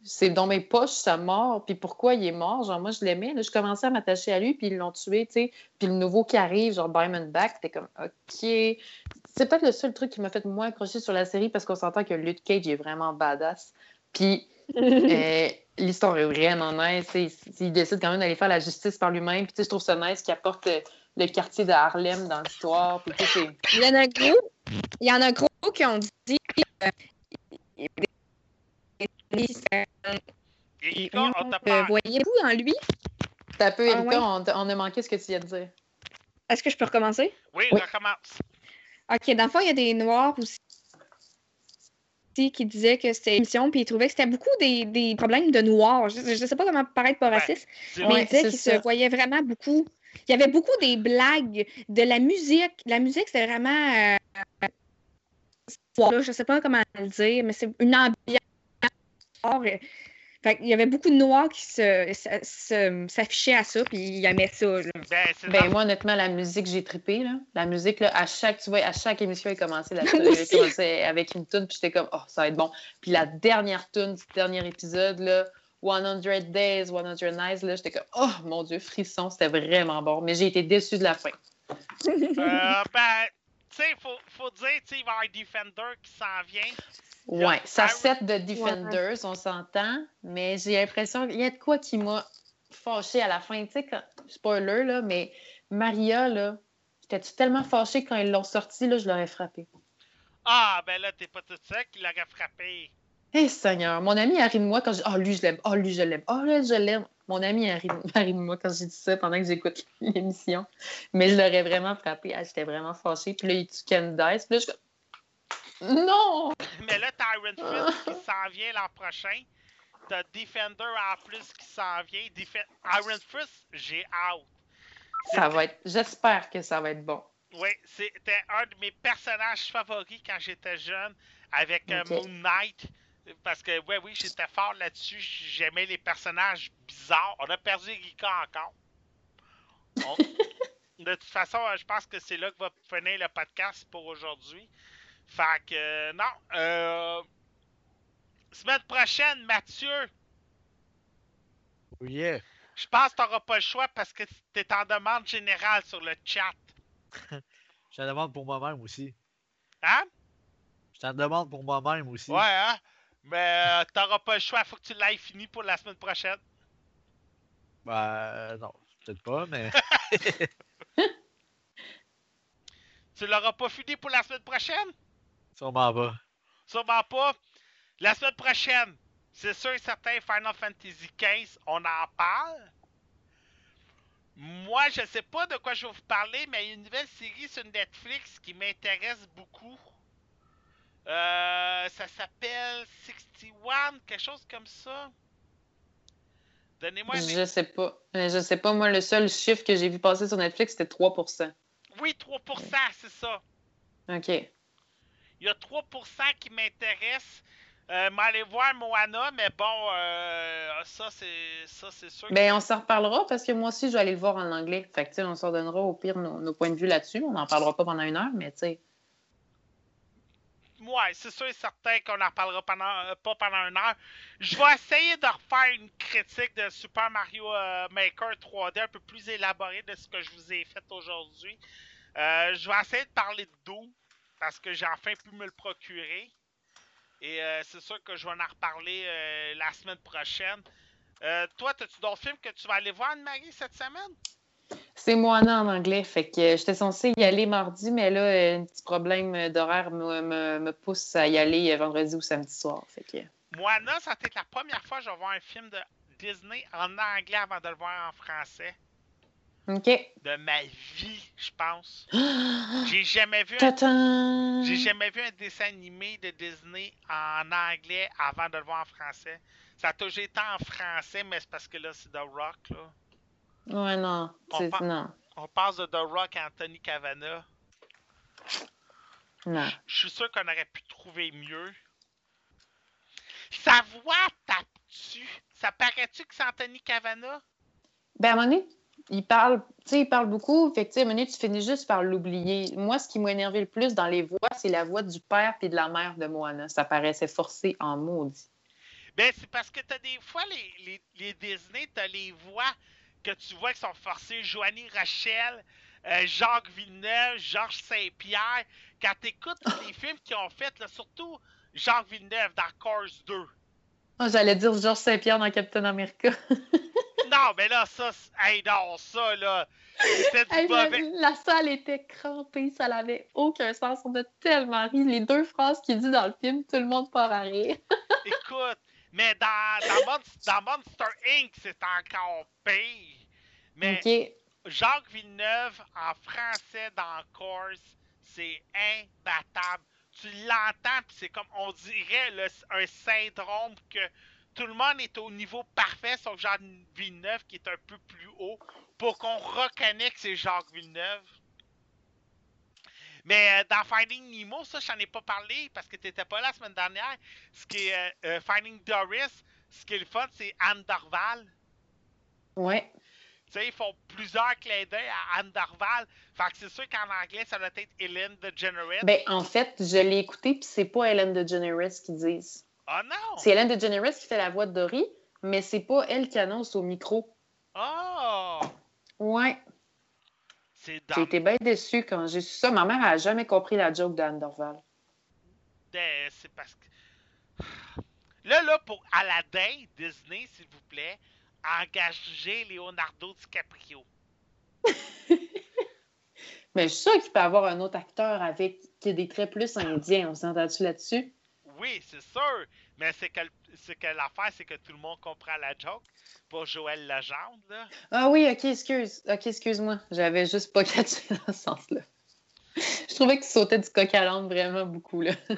Speaker 2: c'est dans mes poches, ça mort, puis pourquoi il est mort? Genre, moi, je l'aimais, je commençais à m'attacher à lui, puis ils l'ont tué, tu sais. Puis le nouveau qui arrive, genre Diamondback, t'es comme, OK. C'est peut-être le seul truc qui m'a fait moins accrocher sur la série, parce qu'on s'entend que Luke Cage est vraiment badass. Puis [laughs] euh, l'histoire est vraiment nice. Il, il décide quand même d'aller faire la justice par lui-même. Puis tu sais, je trouve ça nice qu'il apporte le quartier de Harlem dans l'histoire.
Speaker 3: Il y en a gros, il y en a gros qui ont dit euh,
Speaker 1: Erika, on t'a
Speaker 3: euh,
Speaker 1: pas.
Speaker 3: voyez-vous en lui?
Speaker 2: T'as un peu,
Speaker 3: Ah
Speaker 2: Erika,
Speaker 3: ouais?
Speaker 2: on, a manqué ce que tu viens de dire.
Speaker 3: Est-ce que je peux recommencer?
Speaker 1: Oui,
Speaker 2: Oui.
Speaker 1: recommence.
Speaker 3: OK, dans le fond, il y a des Noirs aussi qui disaient que c'était une émission, puis ils trouvaient que c'était beaucoup des, des problèmes de Noirs. Je ne sais pas comment paraître pas raciste, mais
Speaker 2: Ouais,
Speaker 3: ils disaient
Speaker 2: c'est
Speaker 3: qu'ils
Speaker 2: ça.
Speaker 3: se voyaient vraiment beaucoup. Il y avait beaucoup des blagues, de la musique. La musique, c'était vraiment. euh, je ne sais pas comment le dire, mais c'est une ambiance. Or, euh, Fait il y avait beaucoup de Noirs qui se- se- se- s'affichaient à ça, puis ils aimaient ça. là.
Speaker 1: Ben, c'est
Speaker 2: Ben, moi, honnêtement, la musique, j'ai trippé. Là. La musique, là, à chaque, tu vois, à chaque émission, elle commençait, la, [laughs] commençait avec une tune, puis j'étais comme, oh, ça va être bon. Puis la dernière tune du dernier épisode, là, 100 Days, 100 Nights, là, j'étais comme, oh mon Dieu, frisson, c'était vraiment bon. Mais j'ai été déçue de la fin.
Speaker 1: Euh, ben, tu sais, faut, faut dire, tu sais, il va y avoir Defender qui s'en vient.
Speaker 2: Ouais, ça set de Defenders, on s'entend, mais j'ai l'impression qu'il y a de quoi qui m'a fâchée à la fin. Tu sais, quand- spoiler, là, mais Maria, là, j'étais tellement fâchée quand ils l'ont sorti, là, je l'aurais frappée.
Speaker 1: Ah, ben là, t'es pas tout seul qui l'aurait frappé.
Speaker 2: Eh Seigneur, mon ami a ri de moi quand j'ai Oh, lui, je l'aime. Oh, lui, je l'aime. Oh, là, je l'aime. Mon ami a ri, a ri de moi quand j'ai dit ça pendant que j'écoute [laughs] l'émission. Mais je l'aurais vraiment frappé. Ah, J'étais vraiment fâchée. Puis là, il tue Candice? Puis là, je Non!
Speaker 1: Mais là, t'as Iron Fist [laughs] qui s'en vient l'an prochain. T'as Defender en plus qui s'en vient. Iron Fist, j'ai out.
Speaker 2: Ça va être. J'espère que ça va être bon.
Speaker 1: Oui, c'était un de mes personnages favoris quand j'étais jeune avec euh. Moon Knight. Parce que, ouais, oui, j'étais fort là-dessus. J'aimais les personnages bizarres. On a perdu Erika encore. On- [laughs] De toute façon, euh, je pense que c'est là que va finir le podcast pour aujourd'hui. Fait que, euh, non. Euh... Semaine prochaine, Mathieu,
Speaker 4: Oh yeah.
Speaker 1: je pense que t'auras pas le choix parce que t'es en demande générale sur le chat. [laughs]
Speaker 4: Je t'en demande pour moi-même aussi.
Speaker 1: Hein?
Speaker 4: Je t'en demande pour moi-même aussi.
Speaker 1: Ouais, hein? Mais euh, t'auras pas le choix, faut que tu l'aies fini pour la semaine prochaine.
Speaker 4: Bah, euh, non, peut-être pas, mais. [laughs] [laughs]
Speaker 1: Tu l'auras pas fini pour la semaine prochaine?
Speaker 4: Sûrement pas.
Speaker 1: Sûrement pas. La semaine prochaine, c'est sûr et certain, Final Fantasy XV, on en parle. Moi, je sais pas de quoi je vais vous parler, mais il y a une nouvelle série sur Netflix qui m'intéresse beaucoup. Euh, ça s'appelle 61, quelque chose comme ça. Donnez-moi un
Speaker 2: Je sais pas. Je sais pas. Moi, le seul chiffre que j'ai vu passer sur Netflix, c'était 3%
Speaker 1: Oui, 3%, c'est ça.
Speaker 2: OK.
Speaker 1: Il y a 3% qui m'intéressent. Euh, m'aller voir Moana, mais bon, euh, ça, c'est ça c'est sûr. que-
Speaker 2: Ben, on s'en reparlera parce que moi aussi, je vais aller le voir en anglais. Fait que, tu sais, on s'en donnera au pire nos, nos points de vue là-dessus. On n'en parlera pas pendant une heure, mais tu sais.
Speaker 1: Ouais, c'est sûr et certain qu'on en parlera pendant, euh, pas pendant une heure. Je vais essayer de refaire une critique de Super Mario Maker 3D un peu plus élaborée de ce que je vous ai fait aujourd'hui. Je vais essayer de parler de Doom parce que j'ai enfin pu me le procurer. Et euh, c'est sûr que je vais en reparler euh, la semaine prochaine. Euh, toi, as-tu d'autres films que tu vas aller voir, Anne-Marie, cette semaine?
Speaker 2: C'est Moana en anglais. Fait que j'étais censée y aller mardi, mais là, un petit problème d'horaire me, me- me pousse à y aller vendredi ou samedi soir. Fait que...
Speaker 1: Moana, ça a été la première fois que je vais voir un film de Disney en anglais avant de le voir en français. De ma vie, je pense. [gasps] J'ai jamais vu un! J'ai jamais vu un dessin animé de Disney en anglais avant de le voir en français. Ça a toujours été en français, mais c'est parce que là, c'est The Rock, là.
Speaker 2: Ouais, non.
Speaker 1: On
Speaker 2: Non.
Speaker 1: On passe de The Rock à Anthony Cavana.
Speaker 2: Non.
Speaker 1: Je suis sûr qu'on aurait pu trouver mieux. Sa voix tape-tu? Ça paraît-tu que c'est Anthony Cavana?
Speaker 2: Ben, à un moment donné, il parle, tu sais, il parle beaucoup. Fait que, tu finis juste par l'oublier. Moi, ce qui m'a énervé le plus dans les voix, c'est la voix du père puis de la mère de Moana. Ça paraissait forcé en maudit.
Speaker 1: Ben, c'est parce que t'as des fois, les, les, les Disney, t'as les voix que tu vois qui sont forcées. Joanie Rachel, euh, Jacques Villeneuve, Georges Saint-Pierre. Quand t'écoutes les films qu'ils ont fait, surtout Jacques Villeneuve dans Cars 2.
Speaker 2: Ah, J'allais dire Georges Saint-Pierre dans Captain America. [laughs]
Speaker 1: Non, mais là, ça, hey, non, ça, là, c'était du
Speaker 2: Hey,
Speaker 1: mauvais.
Speaker 2: la, salle était crampée, ça n'avait aucun sens. On a tellement ri. Les deux phrases qu'il dit dans le film, tout le monde part à rire. [laughs]
Speaker 1: Écoute, mais dans, dans, Monst- dans Monster Inc., c'est encore pire. Mais. Jacques Villeneuve, en français dans Course, c'est imbattable. Tu l'entends, puis c'est comme, on dirait, le- un syndrome que tout le monde est au niveau parfait, sauf Jacques Villeneuve qui est un peu plus haut, pour qu'on reconnaisse que c'est Jacques Villeneuve. Mais euh, dans Finding Nemo, ça, j'en ai pas parlé parce que t'étais pas là la semaine dernière. Ce qui euh, euh, Finding Doris, ce qui est le fun, c'est Anne Dorval.
Speaker 2: Ouais.
Speaker 1: Tu sais, ils font plusieurs clins d'œil à Anne Dorval. Fait que c'est sûr qu'en anglais, ça doit être Ellen DeGeneres.
Speaker 2: Ben, en fait, je l'ai écouté, puis c'est pas Ellen DeGeneres qui disent.
Speaker 1: Oh non!
Speaker 2: C'est Ellen DeGeneres qui fait la voix de Dory, mais c'est pas elle qui annonce au micro.
Speaker 1: Oh!
Speaker 2: Ouais.
Speaker 1: C'est
Speaker 2: J'ai été bien déçue quand j'ai su ça. Ma mère a jamais compris la joke d'Anne Dorval.
Speaker 1: Ben, C'est parce que... Là, là, pour Aladdin, Disney, s'il vous plaît, engagez Leonardo DiCaprio. [laughs]
Speaker 2: Mais je suis sûre qu'il peut y avoir un autre acteur avec qui a des traits plus indiens. On s'entend-tu là-dessus?
Speaker 1: Oui, c'est sûr. Mais c'est que, que l'affaire, c'est que tout le monde comprend la joke. Pour Joël Legendre, là.
Speaker 2: Ah oui, ok, excuse. Ok, excuse-moi. J'avais juste pas [laughs] catché dans ce sens-là. Je trouvais qu'il sautait du coq à l'âne vraiment beaucoup, là. [laughs]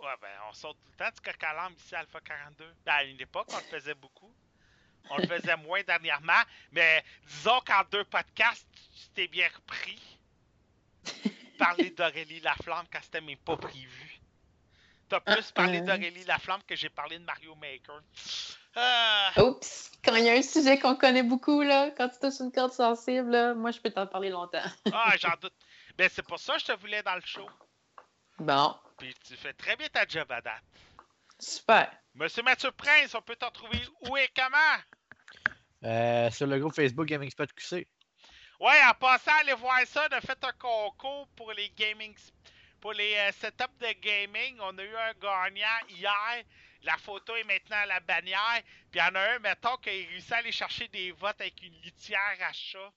Speaker 1: Ouais, ben, on saute tout le temps du coq à l'âne ici à Alpha 42. Ben, à une époque, on le faisait beaucoup. On le faisait moins dernièrement. Mais disons qu'en deux podcasts, tu t'es bien repris. Parler d'Aurélie Laflamme quand c'était même pas prévu. T'as plus parlé
Speaker 2: euh.
Speaker 1: d'Aurélie Laflamme que j'ai parlé de Mario Maker. Ah,
Speaker 2: Oups! Quand il y a un sujet qu'on connaît beaucoup, là, quand tu touches une corde sensible, là, moi, je peux t'en parler longtemps.
Speaker 1: ah, j'en doute. Ben, c'est pour ça que je te voulais dans le show.
Speaker 2: Bon,
Speaker 1: Puis tu fais très bien ta job à date.
Speaker 2: super.
Speaker 1: Monsieur Mathieu Prince, on peut t'en trouver où et comment?
Speaker 4: Euh, sur le groupe Facebook Gaming Spot QC.
Speaker 1: Ouais, en passant, allez voir ça. On a fait un concours pour les gaming, pour les euh, setups de gaming. On a eu un gagnant hier. La photo est maintenant à la bannière. Puis il y en a un, mettons, qui a réussi à aller chercher des votes avec une litière à chat.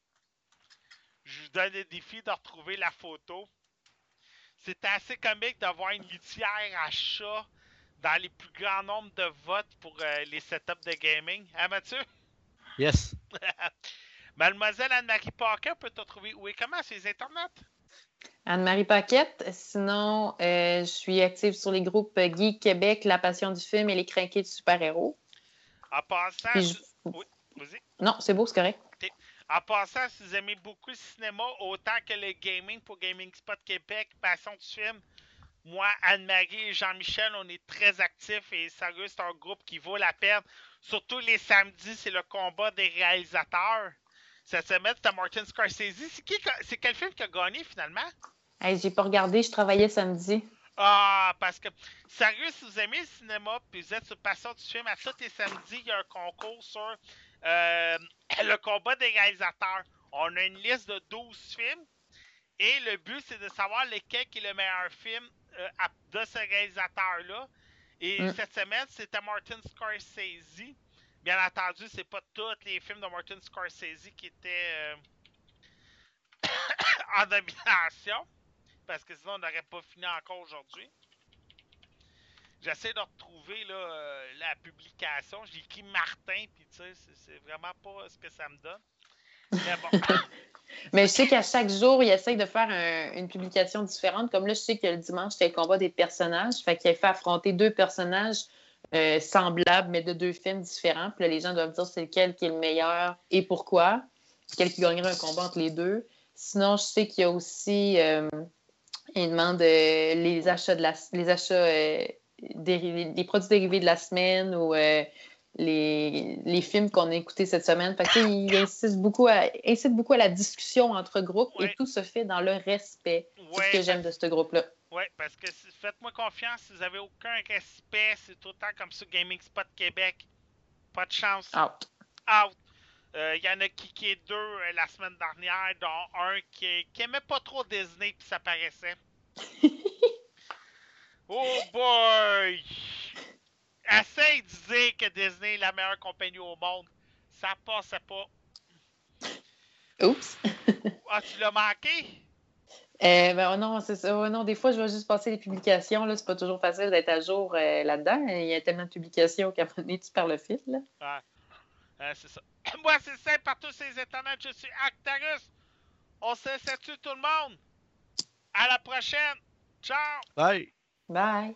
Speaker 1: Je vous donne le défi de retrouver la photo. C'était assez comique d'avoir une litière à chat dans les plus grands nombres de votes pour euh, les setups de gaming. Hein, Mathieu?
Speaker 4: Yes. [laughs]
Speaker 1: Mademoiselle Anne-Marie Paquet peut te trouver où et comment sur les internets?
Speaker 2: Anne-Marie Paquette. Sinon, euh, je suis active sur les groupes Geek Québec, La Passion du film et Les Crinqués du super-héros.
Speaker 1: En passant,
Speaker 2: je-
Speaker 1: oui, vas-y.
Speaker 2: Non, c'est beau, c'est correct.
Speaker 1: En passant, si vous aimez beaucoup le cinéma, autant que le gaming pour Gaming Spot Québec, Passion du film, moi, Anne-Marie et Jean-Michel, on est très actifs et sérieux, c'est un groupe qui vaut la peine. Surtout les samedis, c'est le combat des réalisateurs. Cette semaine, c'était Martin Scorsese. C'est qui, quel film qui a gagné finalement?
Speaker 2: Hey, j'ai pas regardé, je travaillais samedi.
Speaker 1: Ah, parce que, sérieux, si vous aimez le cinéma, puis vous êtes sur Passion du film, à tous les samedis, il y a un concours sur euh, [coughs] le combat des réalisateurs. On a une liste de 12 films, et le but, c'est de savoir lequel est le meilleur film de ce réalisateur-là. Et
Speaker 2: Mm.
Speaker 1: cette semaine, c'était Martin Scorsese. Bien entendu, c'est pas tous les films de Martin Scorsese qui étaient... euh, [coughs] en nomination. Parce que sinon, on n'aurait pas fini encore aujourd'hui. J'essaie de retrouver là, euh, la publication. J'ai écrit Martin, puis tu sais, c'est vraiment pas ce que ça me donne. Mais bon. [laughs]
Speaker 2: Mais je sais qu'à chaque jour, il essaye de faire un- une publication différente. Comme là, je sais que le dimanche, c'était le combat des personnages. Fait qu'il a fait affronter deux personnages euh, semblables, mais de deux films différents. Puis là, les gens doivent dire c'est lequel qui est le meilleur et pourquoi. Quel qui gagnerait un combat entre les deux. Sinon, je sais qu'il y a aussi. euh, il demande euh, les achats, de la, les achats euh, des produits dérivés de la semaine ou les, les films qu'on a écoutés cette semaine. Fait que, il insiste beaucoup, à, incite beaucoup à la discussion entre groupes
Speaker 1: Ouais.
Speaker 2: et tout se fait dans le respect. C'est ce que j'aime de ce groupe-là.
Speaker 1: Oui, parce que si- faites-moi confiance, si vous n'avez aucun respect, c'est tout le temps comme ça, Gaming Spot Québec. Pas de chance.
Speaker 2: Out.
Speaker 1: Out. Euh, Il y en a qui qui est deux euh, la semaine dernière, dont un qui, qui aimait pas trop Disney, puis ça paraissait. [laughs] oh boy! Essaye de dire que Disney est la meilleure compagnie au monde. Ça passait pas.
Speaker 2: Oups.
Speaker 1: Ah, tu l'as manqué? [laughs]
Speaker 2: Euh, ben, oh non, c'est ça. Oh non, des fois, je vais juste passer les publications. Là, c'est pas toujours facile d'être à jour euh, là-dedans. Il y a tellement de publications qu'à un moment donné, tu perds le fil. Là.
Speaker 1: Euh, c'est ça. [laughs] Moi, c'est simple par tous ces étonnants. Je suis Actarus. On se laisse tout le monde? À la prochaine. Ciao!
Speaker 4: Bye!
Speaker 2: Bye.